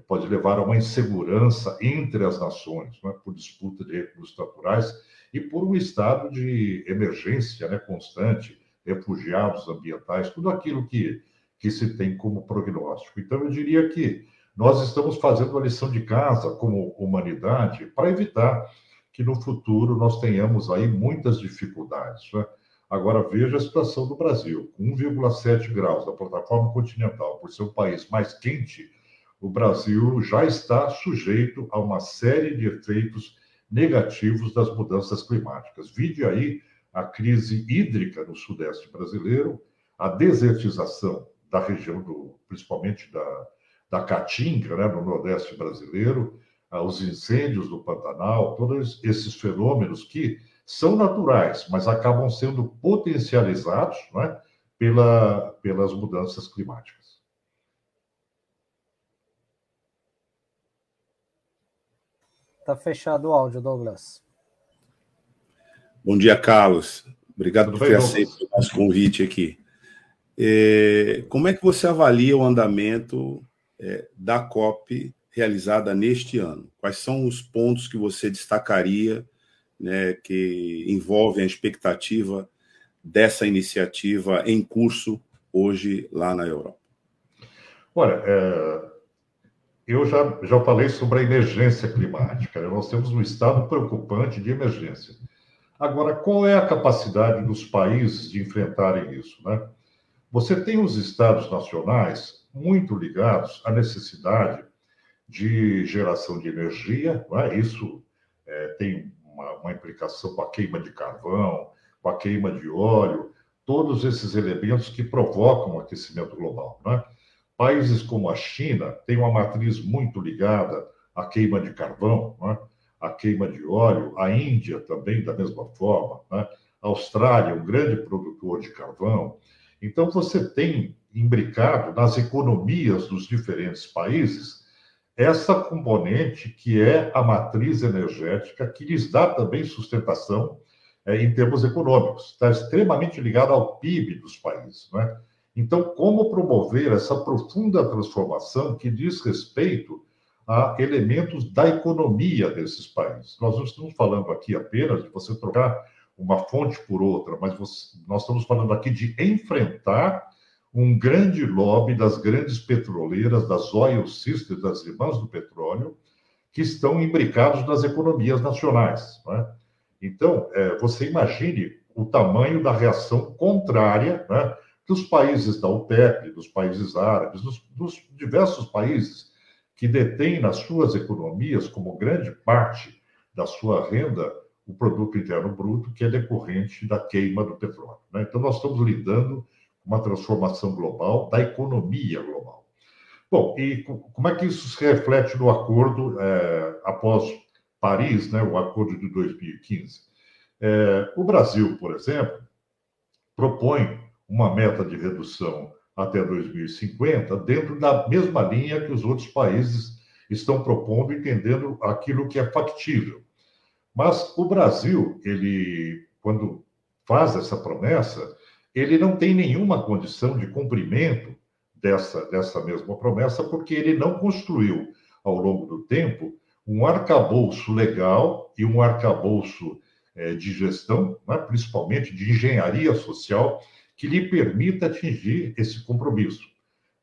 pode levar a uma insegurança entre as nações, né, por disputa de recursos naturais e por um estado de emergência né, constante, refugiados ambientais, tudo aquilo que que se tem como prognóstico. Então, eu diria que nós estamos fazendo a lição de casa como humanidade para evitar que no futuro nós tenhamos aí muitas dificuldades. Né? Agora, veja a situação do Brasil. Com 1,7 graus da plataforma continental, por ser um país mais quente, o Brasil já está sujeito a uma série de efeitos negativos das mudanças climáticas. Vide aí a crise hídrica no sudeste brasileiro, a desertização da região, do, principalmente da, da Caatinga, né, no Nordeste brasileiro, os incêndios do Pantanal, todos esses fenômenos que são naturais, mas acabam sendo potencializados né, pela, pelas mudanças climáticas. Está fechado o áudio, Douglas. Bom dia, Carlos. Obrigado Tudo por ter aceito o nosso convite aqui. É, como é que você avalia o andamento é, da COP realizada neste ano? Quais são os pontos que você destacaria né, que envolvem a expectativa dessa iniciativa em curso hoje lá na Europa? Olha, é, eu já, já falei sobre a emergência climática. Né? Nós temos um estado preocupante de emergência. Agora, qual é a capacidade dos países de enfrentarem isso? Né? Você tem os estados nacionais muito ligados à necessidade de geração de energia, é? isso é, tem uma, uma, implicação com a queima de carvão, com a queima de óleo, todos esses elementos que provocam o aquecimento global. É? Países como a China têm uma matriz muito ligada à queima de carvão, é? à queima de óleo, a Índia também, da mesma forma, é? a Austrália, um grande produtor de carvão, então, você tem imbricado nas economias dos diferentes países essa componente que é a matriz energética, que lhes dá também sustentação é, em termos econômicos, está extremamente ligado ao PIB dos países. Né? Então, como promover essa profunda transformação que diz respeito a elementos da economia desses países? Nós não estamos falando aqui apenas de você trocar uma fonte por outra, mas você, nós estamos falando aqui de enfrentar um grande lobby das grandes petroleiras, das oil sisters, das irmãs do petróleo, que estão imbricados nas economias nacionais. Né? Então, é, você imagine o tamanho da reação contrária né, dos países da OPEP, dos países árabes, dos, dos diversos países que detêm nas suas economias, como grande parte da sua renda, o produto interno bruto, que é decorrente da queima do petróleo. Né? Então, nós estamos lidando com uma transformação global da economia global. Bom, e como é que isso se reflete no acordo é, após Paris, né, o acordo de 2015? É, o Brasil, por exemplo, propõe uma meta de redução até 2050 dentro da mesma linha que os outros países estão propondo, entendendo aquilo que é factível. Mas o Brasil, ele, quando faz essa promessa, ele não tem nenhuma condição de cumprimento dessa, dessa mesma promessa, porque ele não construiu, ao longo do tempo, um arcabouço legal e um arcabouço é, de gestão, né, principalmente de engenharia social, que lhe permita atingir esse compromisso.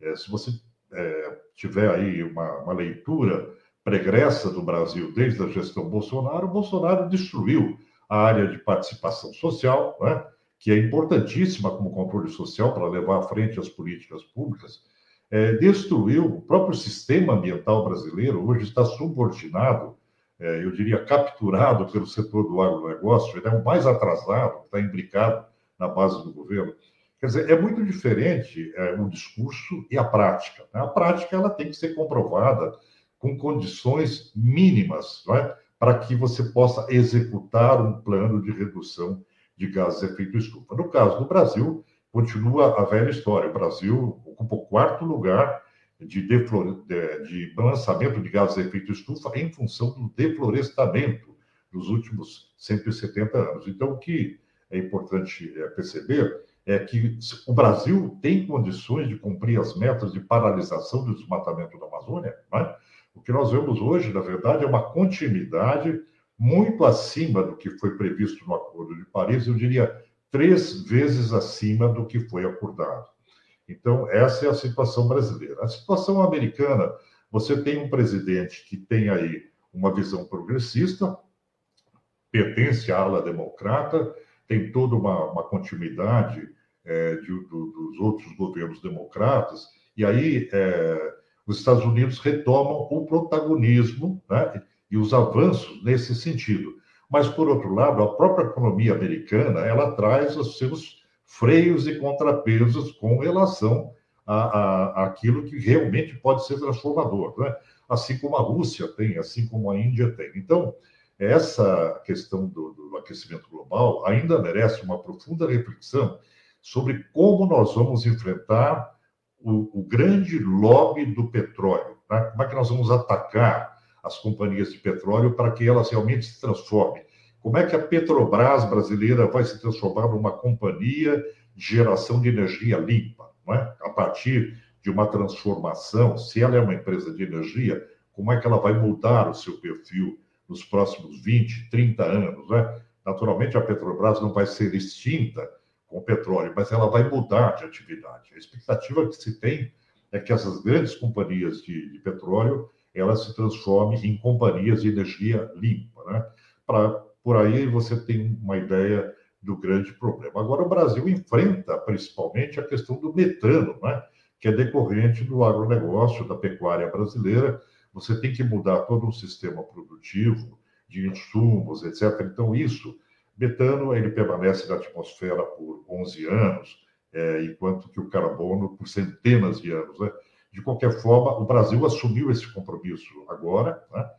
É, se você é, tiver aí uma, uma leitura pregressa do Brasil desde a gestão Bolsonaro, Bolsonaro destruiu a área de participação social, né, que é importantíssima como controle social para levar à frente as políticas públicas, é, destruiu o próprio sistema ambiental brasileiro, hoje está subordinado, é, eu diria capturado pelo setor do agronegócio, ele é o mais atrasado, está imbricado na base do governo. Quer dizer, é muito diferente é, o discurso e a prática. Né? A prática ela tem que ser comprovada com condições mínimas é? para que você possa executar um plano de redução de gases de efeito estufa. No caso do Brasil, continua a velha história. O Brasil ocupa o quarto lugar de, deflore... de lançamento de gases de efeito estufa em função do deflorestamento dos últimos 170 anos. Então, o que é importante é, perceber é que o Brasil tem condições de cumprir as metas de paralisação do desmatamento da Amazônia. Né? O que nós vemos hoje, na verdade, é uma continuidade muito acima do que foi previsto no Acordo de Paris, eu diria três vezes acima do que foi acordado. Então, essa é a situação brasileira. A situação americana, você tem um presidente que tem aí uma visão progressista, pertence à ala democrata, tem toda uma, uma continuidade é, de, do, dos outros governos democratas, e aí é, os Estados Unidos retomam o protagonismo né, e os avanços nesse sentido. Mas, por outro lado, a própria economia americana ela traz os seus freios e contrapesos com relação a, a, aquilo que realmente pode ser transformador, né? assim como a Rússia tem, assim como a Índia tem. Então, essa questão do, do aquecimento global ainda merece uma profunda reflexão sobre como nós vamos enfrentar o, o grande lobby do petróleo, né? como é que nós vamos atacar as companhias de petróleo para que elas realmente se transformem como é que a Petrobras brasileira vai se transformar numa companhia de geração de energia limpa, não é? A partir de uma transformação, se ela é uma empresa de energia, como é que ela vai mudar o seu perfil nos próximos 20, 30 anos, né? Naturalmente, a Petrobras não vai ser extinta com o petróleo, mas ela vai mudar de atividade. A expectativa que se tem é que essas grandes companhias de, de petróleo elas se transformem em companhias de energia limpa, né? Para por aí você tem uma ideia do grande problema. Agora, o Brasil enfrenta principalmente a questão do metano, né? que é decorrente do agronegócio, da pecuária brasileira. Você tem que mudar todo um sistema produtivo de insumos, etc. Então, isso, metano, ele permanece na atmosfera por 11 anos, é, enquanto que o carbono por centenas de anos. Né? De qualquer forma, o Brasil assumiu esse compromisso agora, né?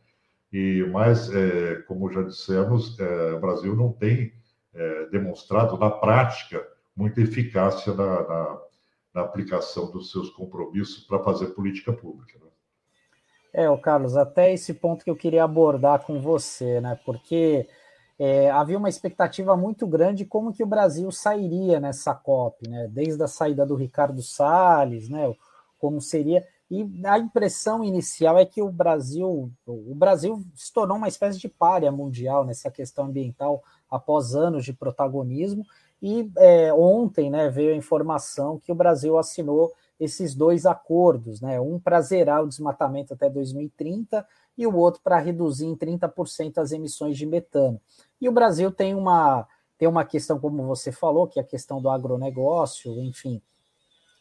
E, mas, é, como já dissemos, é, o Brasil não tem é, demonstrado na prática muita eficácia na, na, na, aplicação dos seus compromissos para fazer política pública. Né? É, o Carlos, até esse ponto que eu queria abordar com você, né? Porque é, havia uma expectativa muito grande de como que o Brasil sairia nessa COP, né? Desde a saída do Ricardo Salles, né? Como seria. E a impressão inicial é que o Brasil, o Brasil se tornou uma espécie de párea mundial nessa questão ambiental após anos de protagonismo. E é, ontem né, veio a informação que o Brasil assinou esses dois acordos, né? Um para zerar o desmatamento até 2030 e o outro para reduzir em 30% as emissões de metano. E o Brasil tem uma, tem uma questão, como você falou, que é a questão do agronegócio, enfim.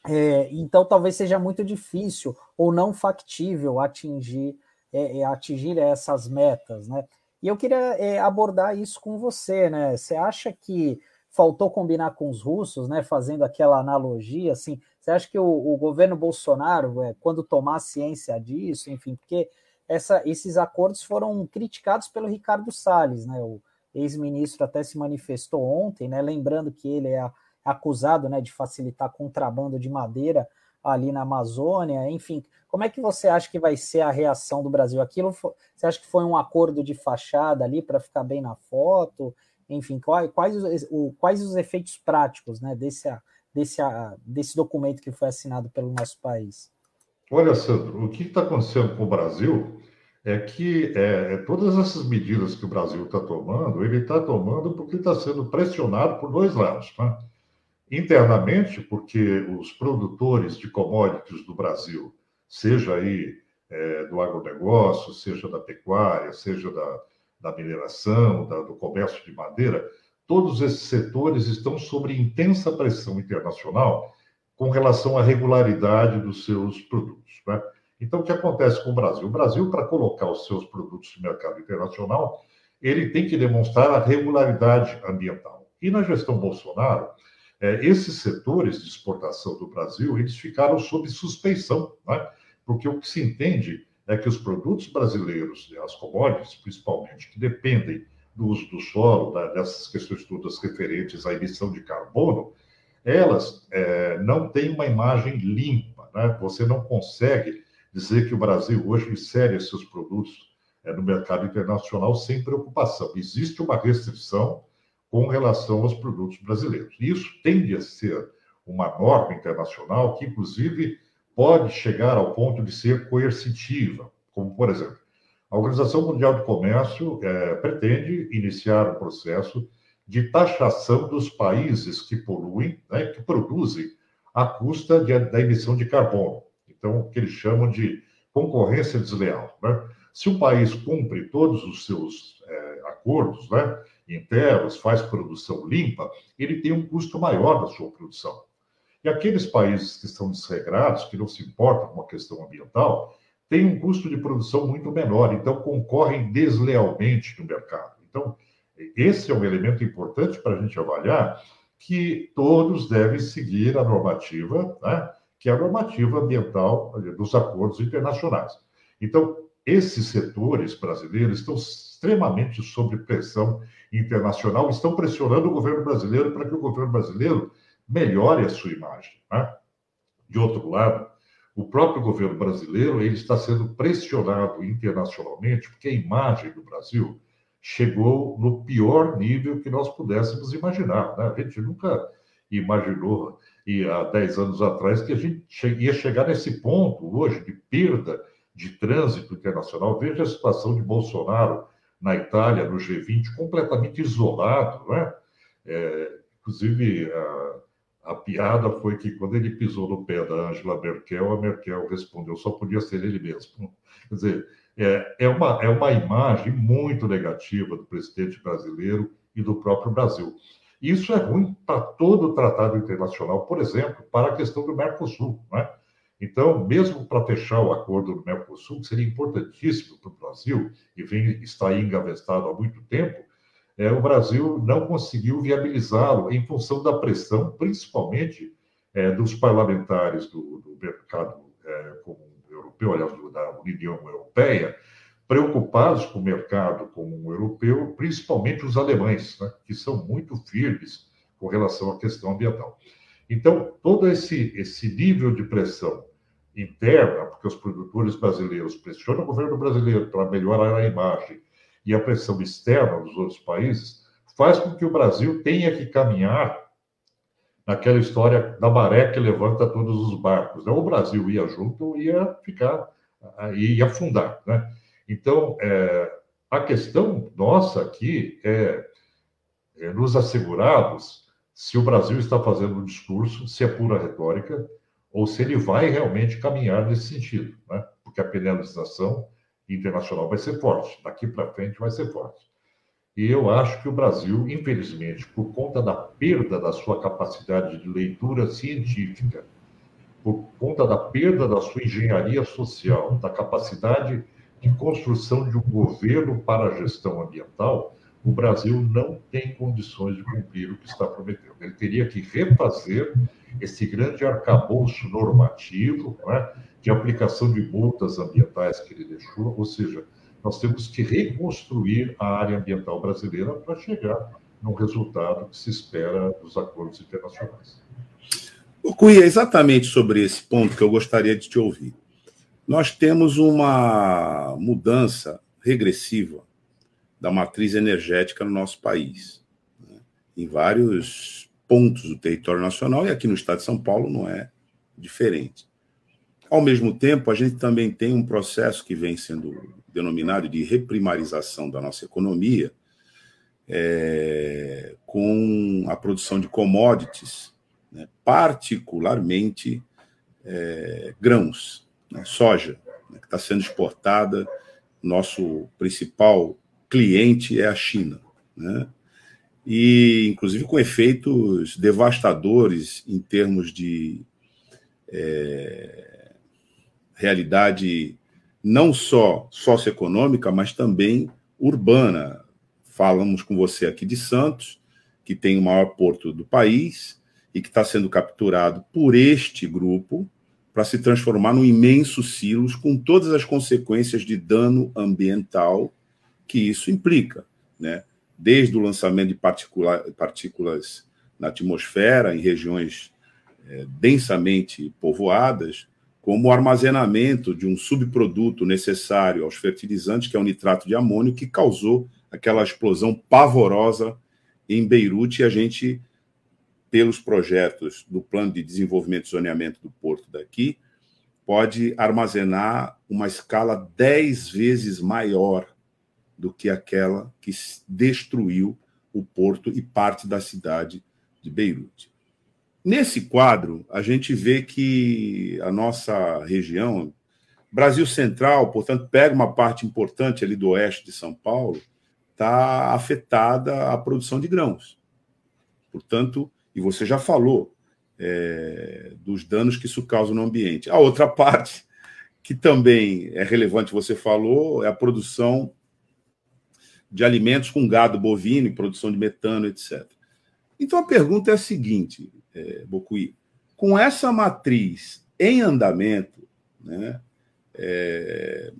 É, então, talvez seja muito difícil ou não factível atingir, é, é, atingir essas metas, né? E eu queria é, abordar isso com você, né? Você acha que faltou combinar com os russos, né? Fazendo aquela analogia, assim, você acha que o, o governo Bolsonaro, é, quando tomar ciência disso, enfim, porque essa, esses acordos foram criticados pelo Ricardo Salles, né? O ex-ministro até se manifestou ontem, né? Lembrando que ele é acusado, né, de facilitar contrabando de madeira ali na Amazônia, enfim. Como é que você acha que vai ser a reação do Brasil? Aquilo, você acha que foi um acordo de fachada ali para ficar bem na foto? Enfim, quais, quais, os, o, quais os efeitos práticos, né, desse, desse, desse documento que foi assinado pelo nosso país? Olha, Sandro, o que está acontecendo com o Brasil é que é, é, todas essas medidas que o Brasil está tomando, ele está tomando porque está sendo pressionado por dois lados. Né? Internamente, porque os produtores de commodities do Brasil, seja aí é, do agronegócio, seja da pecuária, seja da, da mineração, da, do comércio de madeira, todos esses setores estão sob intensa pressão internacional com relação à regularidade dos seus produtos. Né? Então, o que acontece com o Brasil? O Brasil, para colocar os seus produtos no mercado internacional, ele tem que demonstrar a regularidade ambiental. E na gestão Bolsonaro, é, esses setores de exportação do Brasil, eles ficaram sob suspeição, né? porque o que se entende é que os produtos brasileiros, as commodities principalmente, que dependem do uso do solo, da, dessas questões todas referentes à emissão de carbono, elas é, não têm uma imagem limpa. Né? Você não consegue dizer que o Brasil hoje insere seus produtos é, no mercado internacional sem preocupação. Existe uma restrição com relação aos produtos brasileiros. E isso tende a ser uma norma internacional que, inclusive, pode chegar ao ponto de ser coercitiva, como, por exemplo, a Organização Mundial do Comércio é, pretende iniciar um processo de taxação dos países que poluem, né, que produzem à custa de, da emissão de carbono. Então, o que eles chamam de concorrência desleal. Né? Se o país cumpre todos os seus é, acordos né, internos, faz produção limpa, ele tem um custo maior da sua produção. E aqueles países que estão desregrados, que não se importam com a questão ambiental, têm um custo de produção muito menor, então concorrem deslealmente no mercado. Então, esse é um elemento importante para a gente avaliar que todos devem seguir a normativa, né, que é a normativa ambiental dos acordos internacionais. Então, esses setores brasileiros estão extremamente sob pressão internacional, estão pressionando o governo brasileiro para que o governo brasileiro melhore a sua imagem. Né? De outro lado, o próprio governo brasileiro ele está sendo pressionado internacionalmente porque a imagem do Brasil chegou no pior nível que nós pudéssemos imaginar. Né? A gente nunca imaginou, e há 10 anos atrás, que a gente ia chegar nesse ponto hoje de perda de trânsito internacional. Veja a situação de Bolsonaro na Itália, no G20, completamente isolado. Né? É, inclusive, a, a piada foi que quando ele pisou no pé da Angela Merkel, a Merkel respondeu: só podia ser ele mesmo. Quer dizer, é, é, uma, é uma imagem muito negativa do presidente brasileiro e do próprio Brasil. Isso é ruim para todo o tratado internacional, por exemplo, para a questão do Mercosul. Né? Então, mesmo para fechar o acordo do Mercosul, que seria importantíssimo para o Brasil, e vem, está aí engavestado há muito tempo, é, o Brasil não conseguiu viabilizá-lo em função da pressão, principalmente é, dos parlamentares do, do mercado é, europeu, aliás, da União Europeia, preocupados com o mercado comum europeu, principalmente os alemães, né, que são muito firmes com relação à questão ambiental. Então, todo esse, esse nível de pressão interna, porque os produtores brasileiros pressionam o governo brasileiro para melhorar a imagem, e a pressão externa dos outros países faz com que o Brasil tenha que caminhar naquela história da maré que levanta todos os barcos. Né? O Brasil ia junto ia ficar, ia afundar. Né? Então, é, a questão nossa aqui é, é nos assegurarmos se o Brasil está fazendo um discurso, se é pura retórica, ou se ele vai realmente caminhar nesse sentido, né? porque a penalização internacional vai ser forte, daqui para frente vai ser forte. E eu acho que o Brasil, infelizmente, por conta da perda da sua capacidade de leitura científica, por conta da perda da sua engenharia social, da capacidade de construção de um governo para a gestão ambiental, o Brasil não tem condições de cumprir o que está prometendo. Ele teria que refazer esse grande arcabouço normativo é? de aplicação de multas ambientais que ele deixou, ou seja, nós temos que reconstruir a área ambiental brasileira para chegar no resultado que se espera dos acordos internacionais. Cunha, é exatamente sobre esse ponto que eu gostaria de te ouvir. Nós temos uma mudança regressiva da matriz energética no nosso país, né? em vários pontos do território nacional, e aqui no estado de São Paulo não é diferente. Ao mesmo tempo, a gente também tem um processo que vem sendo denominado de reprimarização da nossa economia, é, com a produção de commodities, né, particularmente é, grãos, né, soja, né, que está sendo exportada. Nosso principal cliente é a China. Né? E, inclusive, com efeitos devastadores em termos de é, realidade não só socioeconômica, mas também urbana. Falamos com você aqui de Santos, que tem o maior porto do país e que está sendo capturado por este grupo para se transformar num imenso silos com todas as consequências de dano ambiental que isso implica, né? Desde o lançamento de partículas na atmosfera em regiões é, densamente povoadas, como o armazenamento de um subproduto necessário aos fertilizantes, que é o nitrato de amônio, que causou aquela explosão pavorosa em Beirute, e a gente, pelos projetos do Plano de Desenvolvimento e Zoneamento do Porto daqui, pode armazenar uma escala dez vezes maior do que aquela que destruiu o porto e parte da cidade de Beirute. Nesse quadro, a gente vê que a nossa região, Brasil Central, portanto, pega uma parte importante ali do oeste de São Paulo, está afetada a produção de grãos. Portanto, e você já falou é, dos danos que isso causa no ambiente. A outra parte, que também é relevante, você falou, é a produção de alimentos com gado bovino produção de metano, etc. Então a pergunta é a seguinte: é, Bocuí. Com essa matriz em andamento, né, é,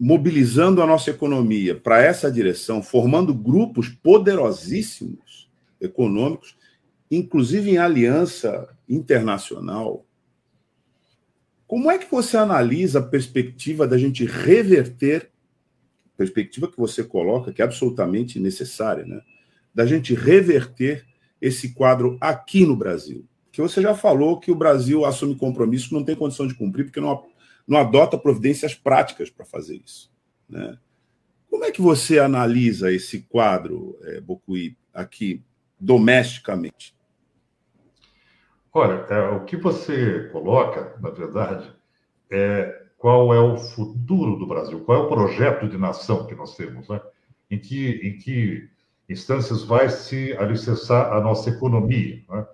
mobilizando a nossa economia para essa direção, formando grupos poderosíssimos econômicos, inclusive em aliança internacional, como é que você analisa a perspectiva da gente reverter, perspectiva que você coloca, que é absolutamente necessária, né? da gente reverter esse quadro aqui no Brasil? Que você já falou que o Brasil assume compromisso, não tem condição de cumprir, porque não, não adota providências práticas para fazer isso. Né? Como é que você analisa esse quadro, é, Bocuí, aqui domesticamente? Olha, é, o que você coloca, na verdade, é qual é o futuro do Brasil, qual é o projeto de nação que nós temos, né? em, que, em que instâncias vai se alicerçar a nossa economia. Né?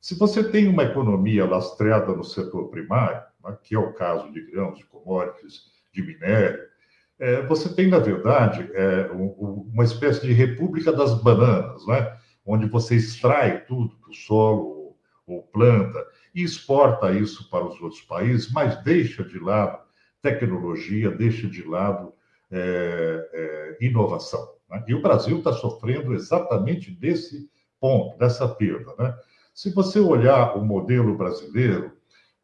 Se você tem uma economia lastreada no setor primário, né, que é o caso de grãos, de commodities, de minério, é, você tem, na verdade, é, um, uma espécie de república das bananas, né? onde você extrai tudo do solo ou planta e exporta isso para os outros países, mas deixa de lado tecnologia, deixa de lado é, é inovação. Né? E o Brasil está sofrendo exatamente desse ponto, dessa perda. Né? Se você olhar o modelo brasileiro,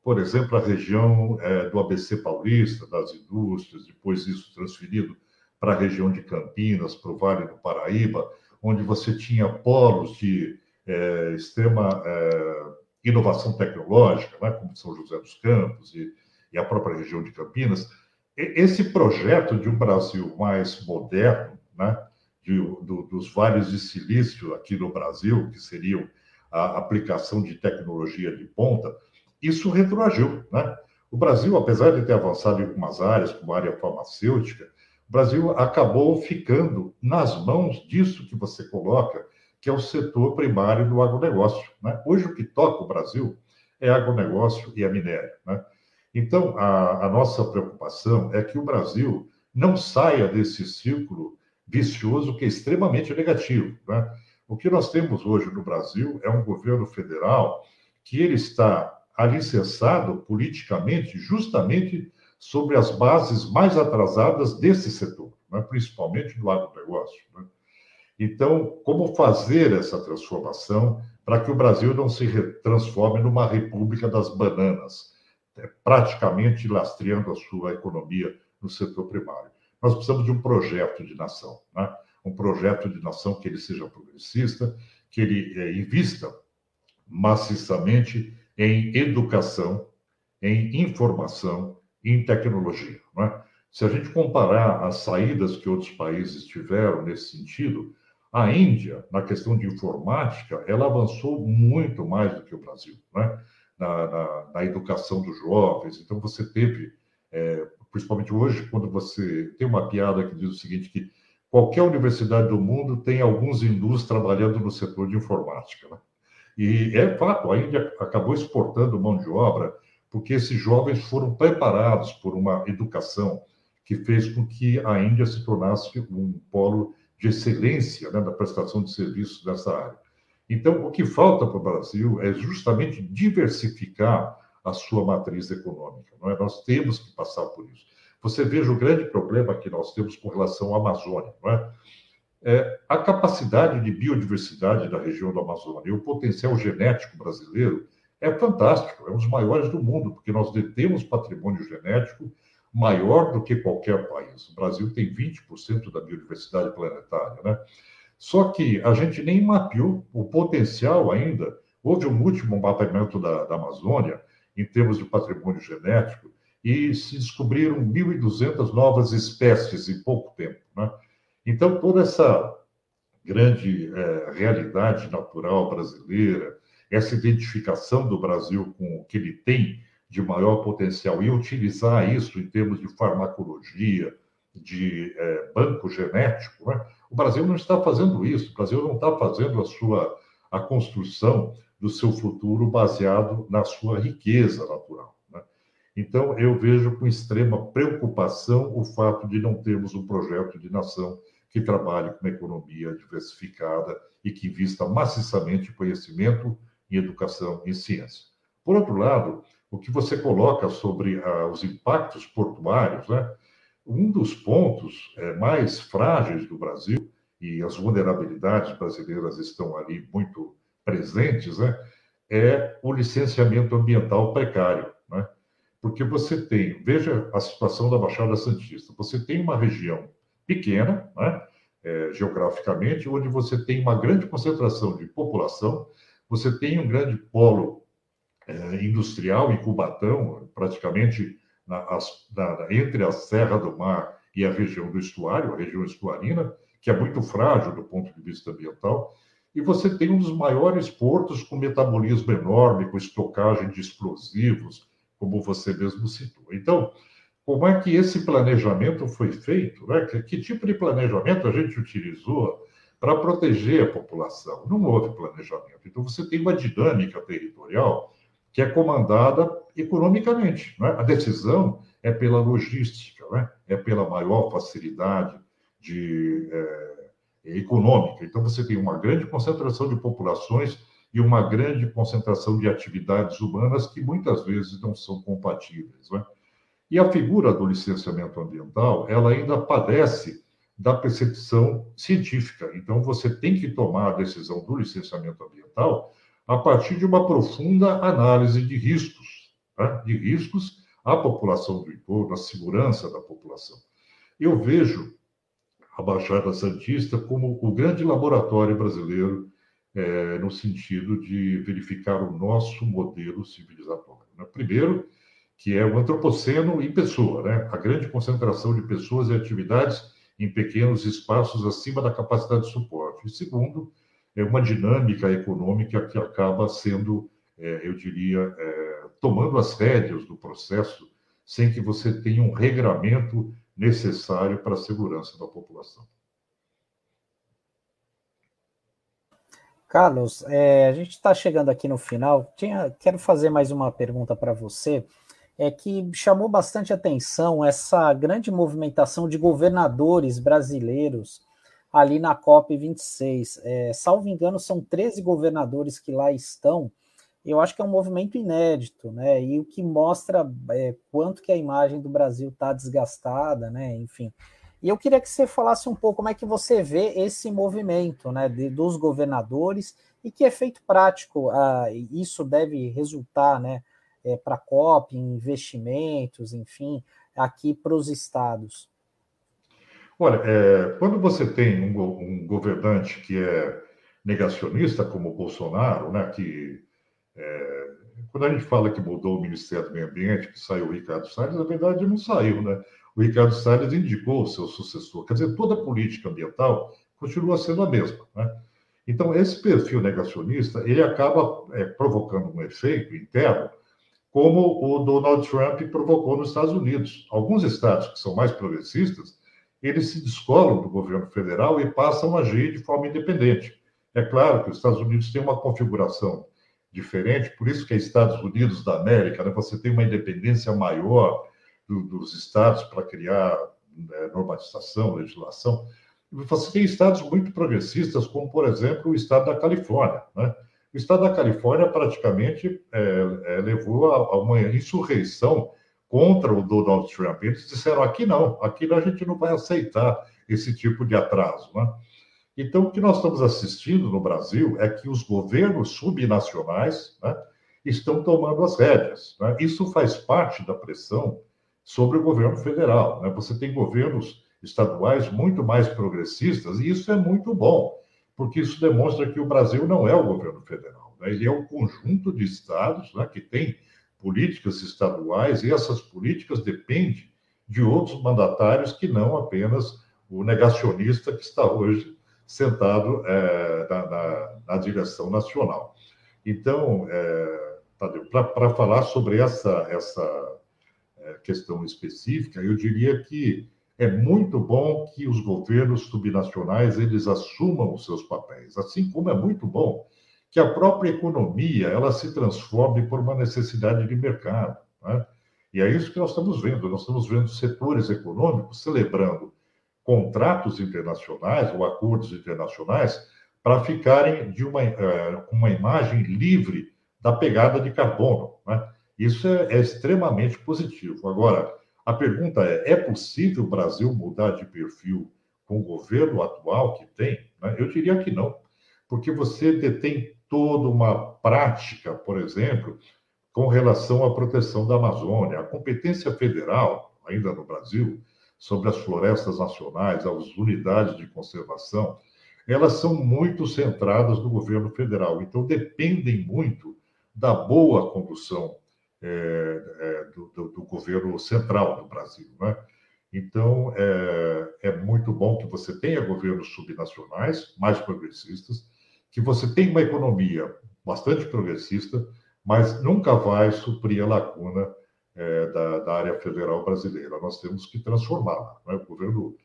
por exemplo, a região é, do ABC paulista, das indústrias, depois isso transferido para a região de Campinas, para o Vale do Paraíba, onde você tinha polos de é, extrema é, inovação tecnológica, né, como São José dos Campos e, e a própria região de Campinas. Esse projeto de um Brasil mais moderno, né, de, do, dos vales de silício aqui no Brasil, que seriam a aplicação de tecnologia de ponta, isso retroagiu. Né? O Brasil, apesar de ter avançado em algumas áreas, como a área farmacêutica, o Brasil acabou ficando nas mãos disso que você coloca, que é o setor primário do agronegócio. Né? Hoje, o que toca o Brasil é agronegócio e a minério. Né? Então, a, a nossa preocupação é que o Brasil não saia desse círculo vicioso que é extremamente negativo. Né? O que nós temos hoje no Brasil é um governo federal que ele está alicerçado politicamente justamente sobre as bases mais atrasadas desse setor, né? principalmente do agronegócio. Né? Então, como fazer essa transformação para que o Brasil não se transforme numa república das bananas, né, praticamente lastreando a sua economia no setor primário? Nós precisamos de um projeto de nação, né? um projeto de nação que ele seja progressista, que ele é, invista maciçamente em educação, em informação em tecnologia. Né? Se a gente comparar as saídas que outros países tiveram nesse sentido, a Índia, na questão de informática, ela avançou muito mais do que o Brasil, né? na, na, na educação dos jovens. Então, você teve, é, principalmente hoje, quando você tem uma piada que diz o seguinte, que qualquer universidade do mundo tem alguns hindus trabalhando no setor de informática. Né? E é fato, a Índia acabou exportando mão de obra porque esses jovens foram preparados por uma educação que fez com que a Índia se tornasse um polo de excelência né, da prestação de serviços nessa área. Então, o que falta para o Brasil é justamente diversificar a sua matriz econômica. Não é? Nós temos que passar por isso. Você veja o grande problema que nós temos com relação à Amazônia. Não é? É, a capacidade de biodiversidade da região da Amazônia e o potencial genético brasileiro é fantástico, é um dos maiores do mundo, porque nós detemos patrimônio genético maior do que qualquer país. O Brasil tem 20% da biodiversidade planetária, né? Só que a gente nem mapeou o potencial ainda. Houve um último mapeamento da, da Amazônia, em termos de patrimônio genético, e se descobriram 1.200 novas espécies em pouco tempo. Né? Então, toda essa grande é, realidade natural brasileira, essa identificação do Brasil com o que ele tem de maior potencial e utilizar isso em termos de farmacologia, de é, banco genético, né? o Brasil não está fazendo isso. O Brasil não está fazendo a sua a construção do seu futuro baseado na sua riqueza natural. Né? Então, eu vejo com extrema preocupação o fato de não termos um projeto de nação que trabalhe com uma economia diversificada e que invista maciçamente conhecimento, em educação e ciência. Por outro lado, o que você coloca sobre ah, os impactos portuários, né? um dos pontos é, mais frágeis do Brasil, e as vulnerabilidades brasileiras estão ali muito presentes, né? é o licenciamento ambiental precário. Né? Porque você tem, veja a situação da Baixada Santista, você tem uma região pequena, né? É, geograficamente, onde você tem uma grande concentração de população, você tem um grande polo é, industrial em Cubatão, praticamente na, na, entre a Serra do Mar e a região do estuário, a região estuarina, que é muito frágil do ponto de vista ambiental, e você tem um dos maiores portos com metabolismo enorme, com estocagem de explosivos, como você mesmo citou. Então, como é que esse planejamento foi feito? Né? Que, que tipo de planejamento a gente utilizou para proteger a população? Não houve planejamento. Então, você tem uma dinâmica territorial que é comandada economicamente. Né? A decisão é pela logística, né? é pela maior facilidade de, é, econômica. Então, você tem uma grande concentração de populações e uma grande concentração de atividades humanas que muitas vezes não são compatíveis. Né? E a figura do licenciamento ambiental, ela ainda padece da percepção científica. Então, você tem que tomar a decisão do licenciamento ambiental a partir de uma profunda análise de riscos, né? de riscos à população do entorno, à segurança da população. Eu vejo a Baixada Santista como o grande laboratório brasileiro é, no sentido de verificar o nosso modelo civilizatório. Né? Primeiro, que é o antropoceno em pessoa, né? a grande concentração de pessoas e atividades em pequenos espaços acima da capacidade de suporte. E segundo, é uma dinâmica econômica que acaba sendo, é, eu diria, é, tomando as rédeas do processo, sem que você tenha um regramento necessário para a segurança da população. Carlos, é, a gente está chegando aqui no final. Tinha, quero fazer mais uma pergunta para você. É que chamou bastante atenção essa grande movimentação de governadores brasileiros ali na COP 26. É, salvo engano, são 13 governadores que lá estão. Eu acho que é um movimento inédito, né? E o que mostra é, quanto que a imagem do Brasil está desgastada, né? Enfim. E eu queria que você falasse um pouco como é que você vê esse movimento né, de, dos governadores e que efeito prático ah, isso deve resultar né, é, para a COP, investimentos, enfim, aqui para os estados. Olha, é, quando você tem um, um, governante que é negacionista, como o Bolsonaro, né, que é, quando a gente fala que mudou o Ministério do Meio Ambiente, que saiu o Ricardo Salles, na verdade não saiu, né? o Ricardo Salles indicou o seu sucessor. Quer dizer, toda a política ambiental continua sendo a mesma. Né? Então, esse perfil negacionista, ele acaba é, provocando um efeito interno, como o Donald Trump provocou nos Estados Unidos. Alguns estados que são mais progressistas, eles se descolam do governo federal e passam a agir de forma independente. É claro que os Estados Unidos têm uma configuração diferente, por isso que é Estados Unidos da América, né? você tem uma independência maior, do, dos estados para criar né, normatização, legislação. Você tem estados muito progressistas, como, por exemplo, o estado da Califórnia. Né? O estado da Califórnia praticamente é, é, levou a, a, uma insurreição contra o Donald Trump. Eles disseram: aqui não, aqui a gente não vai aceitar esse tipo de atraso. Né? Então, o que nós estamos assistindo no Brasil é que os governos subnacionais né, estão tomando as rédeas. Né? Isso faz parte da pressão sobre o governo federal. Né? Você tem governos estaduais muito mais progressistas, e isso é muito bom, porque isso demonstra que o Brasil não é o governo federal, né? ele é um conjunto de estados né, que tem políticas estaduais, e essas políticas dependem de outros mandatários que não apenas o negacionista que está hoje sentado é, na, na, na, direção nacional. Então, é, para falar sobre essa, essa questão específica, eu diria que é muito bom que os governos subnacionais eles assumam os seus papéis, assim como é muito bom que a própria economia ela se transforme por uma necessidade de mercado. Né? E é isso que nós estamos vendo. Nós estamos vendo setores econômicos celebrando contratos internacionais ou acordos internacionais para ficarem de uma, uh, uma imagem livre da pegada de carbono. Né? Isso é, é extremamente positivo. Agora, a pergunta é: é possível o Brasil mudar de perfil com o governo atual que tem? Né? Eu diria que não, porque você detém toda uma prática, por exemplo, com relação à proteção da Amazônia. A competência federal, ainda no Brasil, sobre as florestas nacionais, as unidades de conservação, elas são muito centradas no governo federal. Então, dependem muito da boa condução é, é, do, do, do, governo central do Brasil. Né? Então, é, é, muito bom que você tenha governos subnacionais mais progressistas, que você tenha uma economia bastante progressista, mas nunca vai suprir a lacuna é, da, da, área federal brasileira. Nós temos que transformá-la. Né? O governo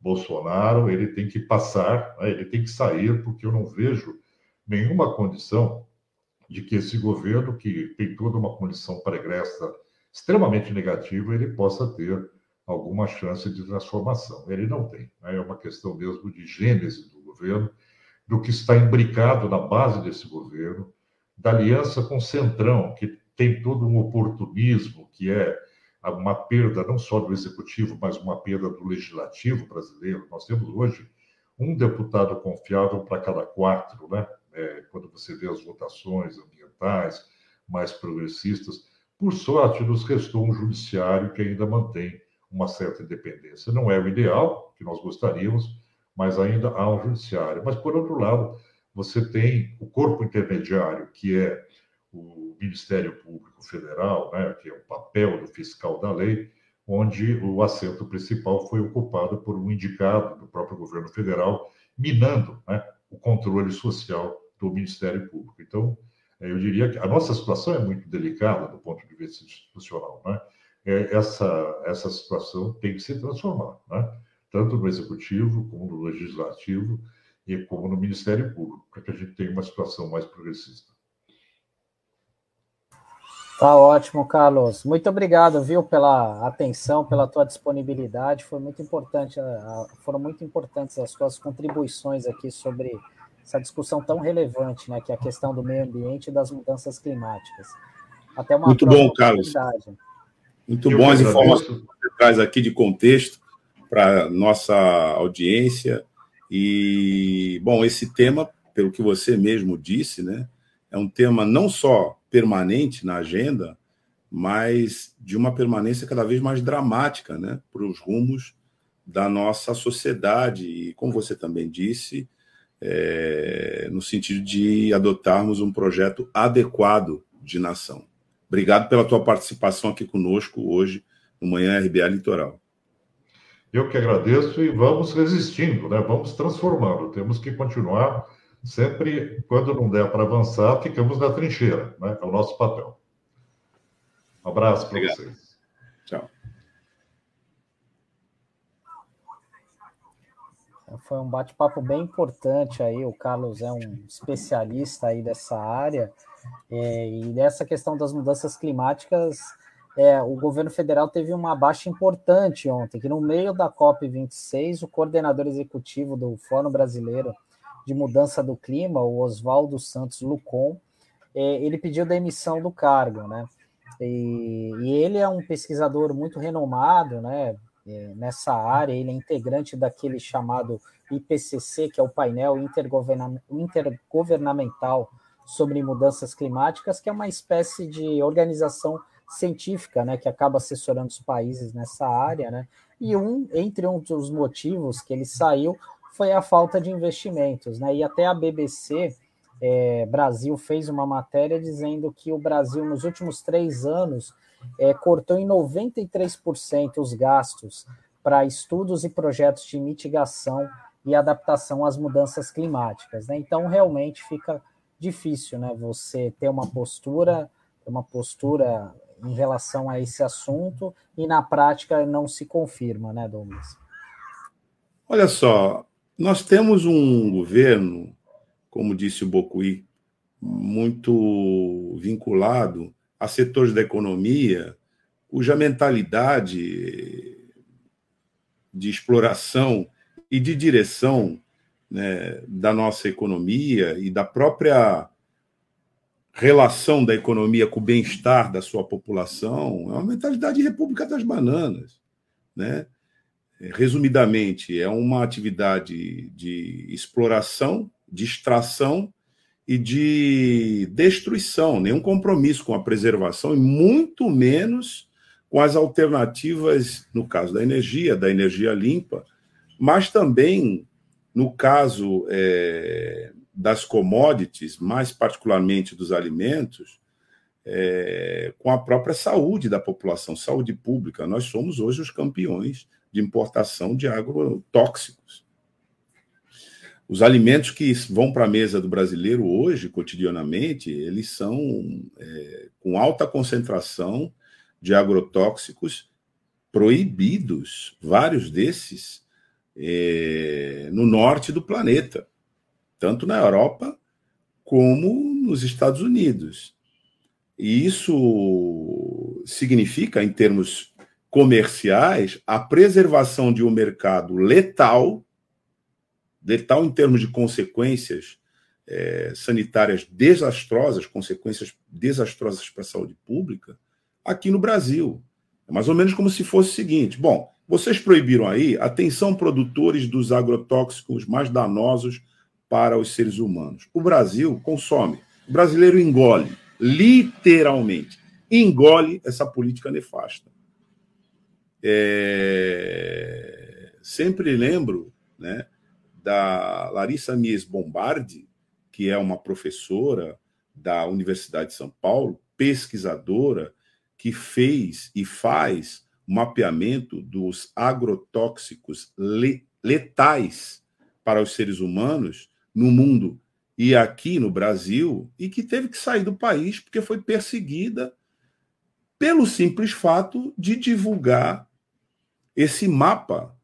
Bolsonaro ele tem que passar, né? ele tem que sair, porque eu não vejo nenhuma condição de que esse governo, que tem toda uma condição pregressa extremamente negativa, ele possa ter alguma chance de transformação. Ele não tem. Né? É uma questão mesmo de gênese do governo, do que está imbricado na base desse governo, da aliança com o Centrão, que tem todo um oportunismo, que é uma perda não só do executivo, mas uma perda do legislativo brasileiro. Nós temos hoje um deputado confiável para cada quatro, né? é, quando você vê as votações ambientais mais progressistas. Por sorte, nos restou um judiciário que ainda mantém uma certa independência. Não é o ideal, que nós gostaríamos, mas ainda há um judiciário. Mas, por outro lado, você tem o corpo intermediário, que é o Ministério Público Federal, né, que é o papel do fiscal da lei, onde o assento principal foi ocupado por um indicado do próprio governo federal, minando né, o controle social do Ministério Público. Então, eh, eu diria que a nossa situação é muito delicada do ponto de vista institucional. Né? É, essa, essa situação tem que se transformar, né? Tanto no Executivo, como no Legislativo e como no Ministério Público, para que a gente tenha uma situação mais progressista. Tá ótimo, Carlos. Muito obrigado, viu, pela atenção, pela tua disponibilidade. Foi muito importante, foram muito importantes as tuas contribuições aqui sobre essa discussão tão relevante, né, que é a questão do meio ambiente e das mudanças climáticas. Até uma muito bom, Carlos. Muito bom as informações que você traz aqui de contexto para nossa audiência. E, bom, esse tema, pelo que você mesmo disse, né, é um tema não só permanente na agenda, mas de uma permanência cada vez mais dramática né, para os rumos da nossa sociedade. E, como você também disse, é, no sentido de adotarmos um projeto adequado de nação. Obrigado pela tua participação aqui conosco hoje no Manhã RBA Litoral. Eu que agradeço e vamos resistindo, né? vamos transformando. Temos que continuar sempre, quando não der para avançar, ficamos na trincheira. Né? É o nosso papel. Um abraço para vocês. Tchau. Foi um bate-papo bem importante aí. O Carlos é um especialista aí dessa área. É, e dessa questão das mudanças climáticas, é, o governo federal teve uma baixa importante ontem, que no meio da COP26, o coordenador executivo do Fórum Brasileiro de Mudança do Clima, o Oswaldo Santos Lucon, é, ele pediu demissão do cargo, né? E, e, ele é um pesquisador muito renomado, né? É, nessa área, ele é integrante daquele chamado IPCC, que é o painel intergovernamental sobre mudanças climáticas, que é uma espécie de organização científica, né, que acaba assessorando os países nessa área, né? E um entre um dos motivos que ele saiu foi a falta de investimentos, né? E até a BBC é, Brasil fez uma matéria dizendo que o Brasil nos últimos três anos é, cortou em 93% os gastos para estudos e projetos de mitigação e adaptação às mudanças climáticas. Né? Então, realmente fica difícil, né? Você ter uma postura, uma postura em relação a esse assunto e na prática não se confirma, né, Douglas? Olha só, nós temos um governo, como disse o Bocuí, muito vinculado a setores da economia cuja mentalidade de exploração e de direção né, da nossa economia e da própria relação da economia com o bem-estar da sua população é uma mentalidade de república das bananas. Né? Resumidamente, é uma atividade de exploração, de extração e de destruição, nenhum compromisso com a preservação e muito menos com as alternativas, no caso da energia, da energia limpa, mas também no caso é, das commodities, mais particularmente dos alimentos, é, com a própria saúde da população, saúde pública. Nós somos hoje os campeões de importação de agrotóxicos. Os alimentos que vão para a mesa do brasileiro hoje, cotidianamente, eles são é, com alta concentração de agrotóxicos proibidos, vários desses é, no norte do planeta, tanto na Europa como nos Estados Unidos. E isso significa, em termos comerciais, a preservação de um mercado letal, letal em termos de consequências é, sanitárias desastrosas, consequências desastrosas para a saúde pública, aqui no Brasil. É mais ou menos como se fosse o seguinte: bom, vocês proibiram aí, atenção, produtores dos agrotóxicos mais danosos para os seres humanos. O Brasil consome, o brasileiro engole, literalmente, engole essa política nefasta. É... Sempre lembro né, da Larissa Mies Bombardi, que é uma professora da Universidade de São Paulo, pesquisadora, que fez e faz mapeamento dos agrotóxicos letais para os seres humanos no mundo e aqui no Brasil, e que teve que sair do país porque foi perseguida pelo simples fato de divulgar esse mapa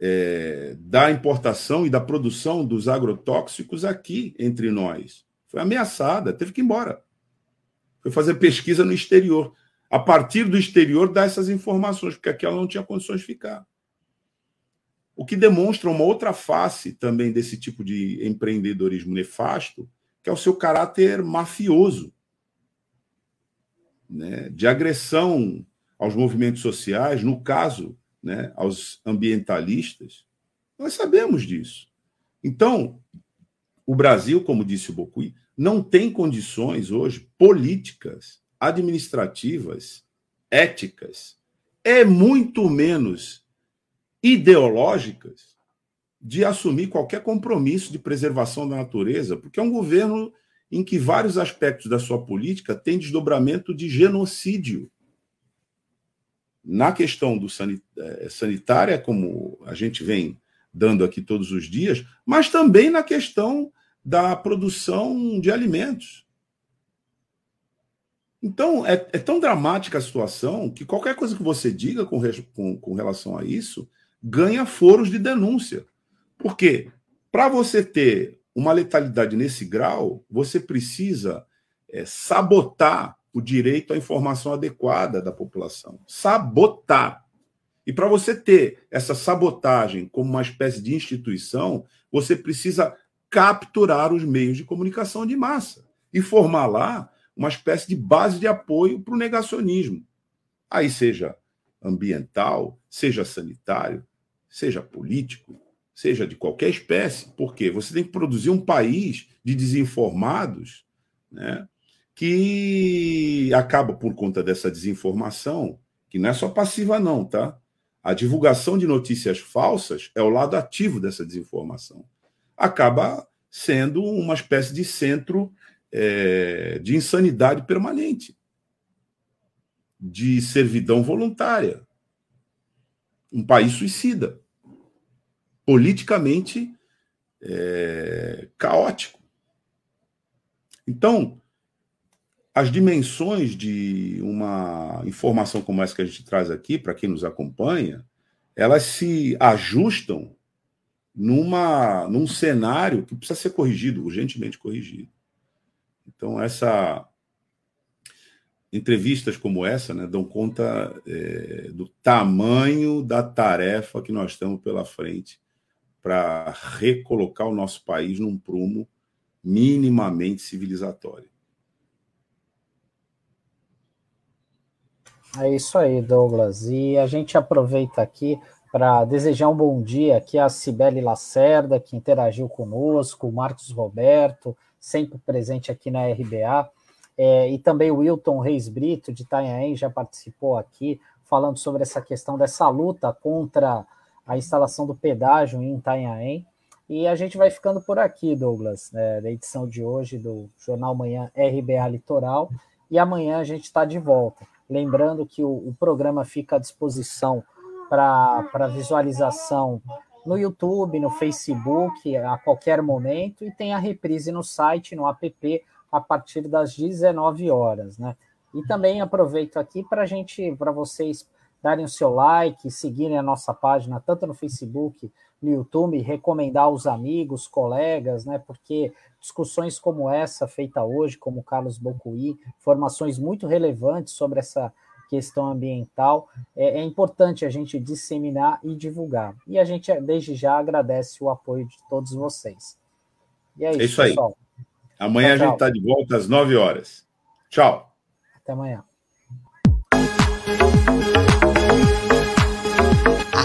é, da importação e da produção dos agrotóxicos aqui entre nós. Foi ameaçada, teve que ir embora. Foi fazer pesquisa no exterior. A partir do exterior, dar essas informações, porque aqui ela não tinha condições de ficar. O que demonstra uma outra face também desse tipo de empreendedorismo nefasto, que é o seu caráter mafioso, né, de agressão aos movimentos sociais, no caso, né, aos ambientalistas. Nós sabemos disso. Então, o Brasil, como disse o Bocui, não tem condições hoje políticas, administrativas, éticas, é muito menos ideológicas de assumir qualquer compromisso de preservação da natureza, porque é um governo em que vários aspectos da sua política têm desdobramento de genocídio. Na questão do eh, sanitária, como a gente vem dando aqui todos os dias, mas também na questão da produção de alimentos. Então, é, é tão dramática a situação que qualquer coisa que você diga com, com, com relação a isso ganha foros de denúncia. Porque para você ter uma letalidade nesse grau, você precisa é, sabotar o direito à informação adequada da população. Sabotar. E para você ter essa sabotagem como uma espécie de instituição, você precisa capturar os meios de comunicação de massa e formar lá uma espécie de base de apoio para o negacionismo. Aí seja ambiental, seja sanitário, seja político, seja de qualquer espécie, porque você tem que produzir um país de desinformados, né, que acaba por conta dessa desinformação, que não é só passiva não, tá? A divulgação de notícias falsas é o lado ativo dessa desinformação acaba sendo uma espécie de centro é, de insanidade permanente, de servidão voluntária. Um país suicida, politicamente é, caótico. Então, as dimensões de uma informação como essa que a gente traz aqui, para quem nos acompanha, elas se ajustam numa, num cenário que precisa ser corrigido, urgentemente corrigido. Então, essa entrevistas como essa né, dão conta é, do tamanho da tarefa que nós temos pela frente para recolocar o nosso país num prumo minimamente civilizatório. É isso aí, Douglas. E a gente aproveita aqui para desejar um bom dia aqui a Cibele Lacerda, que interagiu conosco, o Marcos Roberto, sempre presente aqui na RBA, é, e também o Wilton Reis Brito, de Itanhaém, já participou aqui, falando sobre essa questão dessa luta contra a instalação do pedágio em Itanhaém. E a gente vai ficando por aqui, Douglas, né, da edição de hoje do Jornal Manhã RBA Litoral. E amanhã a gente está de volta. Lembrando que o, o programa fica à disposição para visualização no YouTube, no Facebook, a qualquer momento, e tem a reprise no site, no app, a partir das 19 horas, né? E também aproveito aqui para gente, para vocês darem o seu like, seguirem a nossa página, tanto no Facebook, no YouTube, recomendar aos amigos, colegas, né? Porque discussões como essa feita hoje, como o Carlos Bocuí, informações muito relevantes sobre essa questão ambiental, é, é, importante a gente disseminar e divulgar. E a gente, desde já, agradece o apoio de todos vocês. E é isso, é isso aí. Amanhã tchau, a gente está de volta às 9 horas. Tchau. Até amanhã.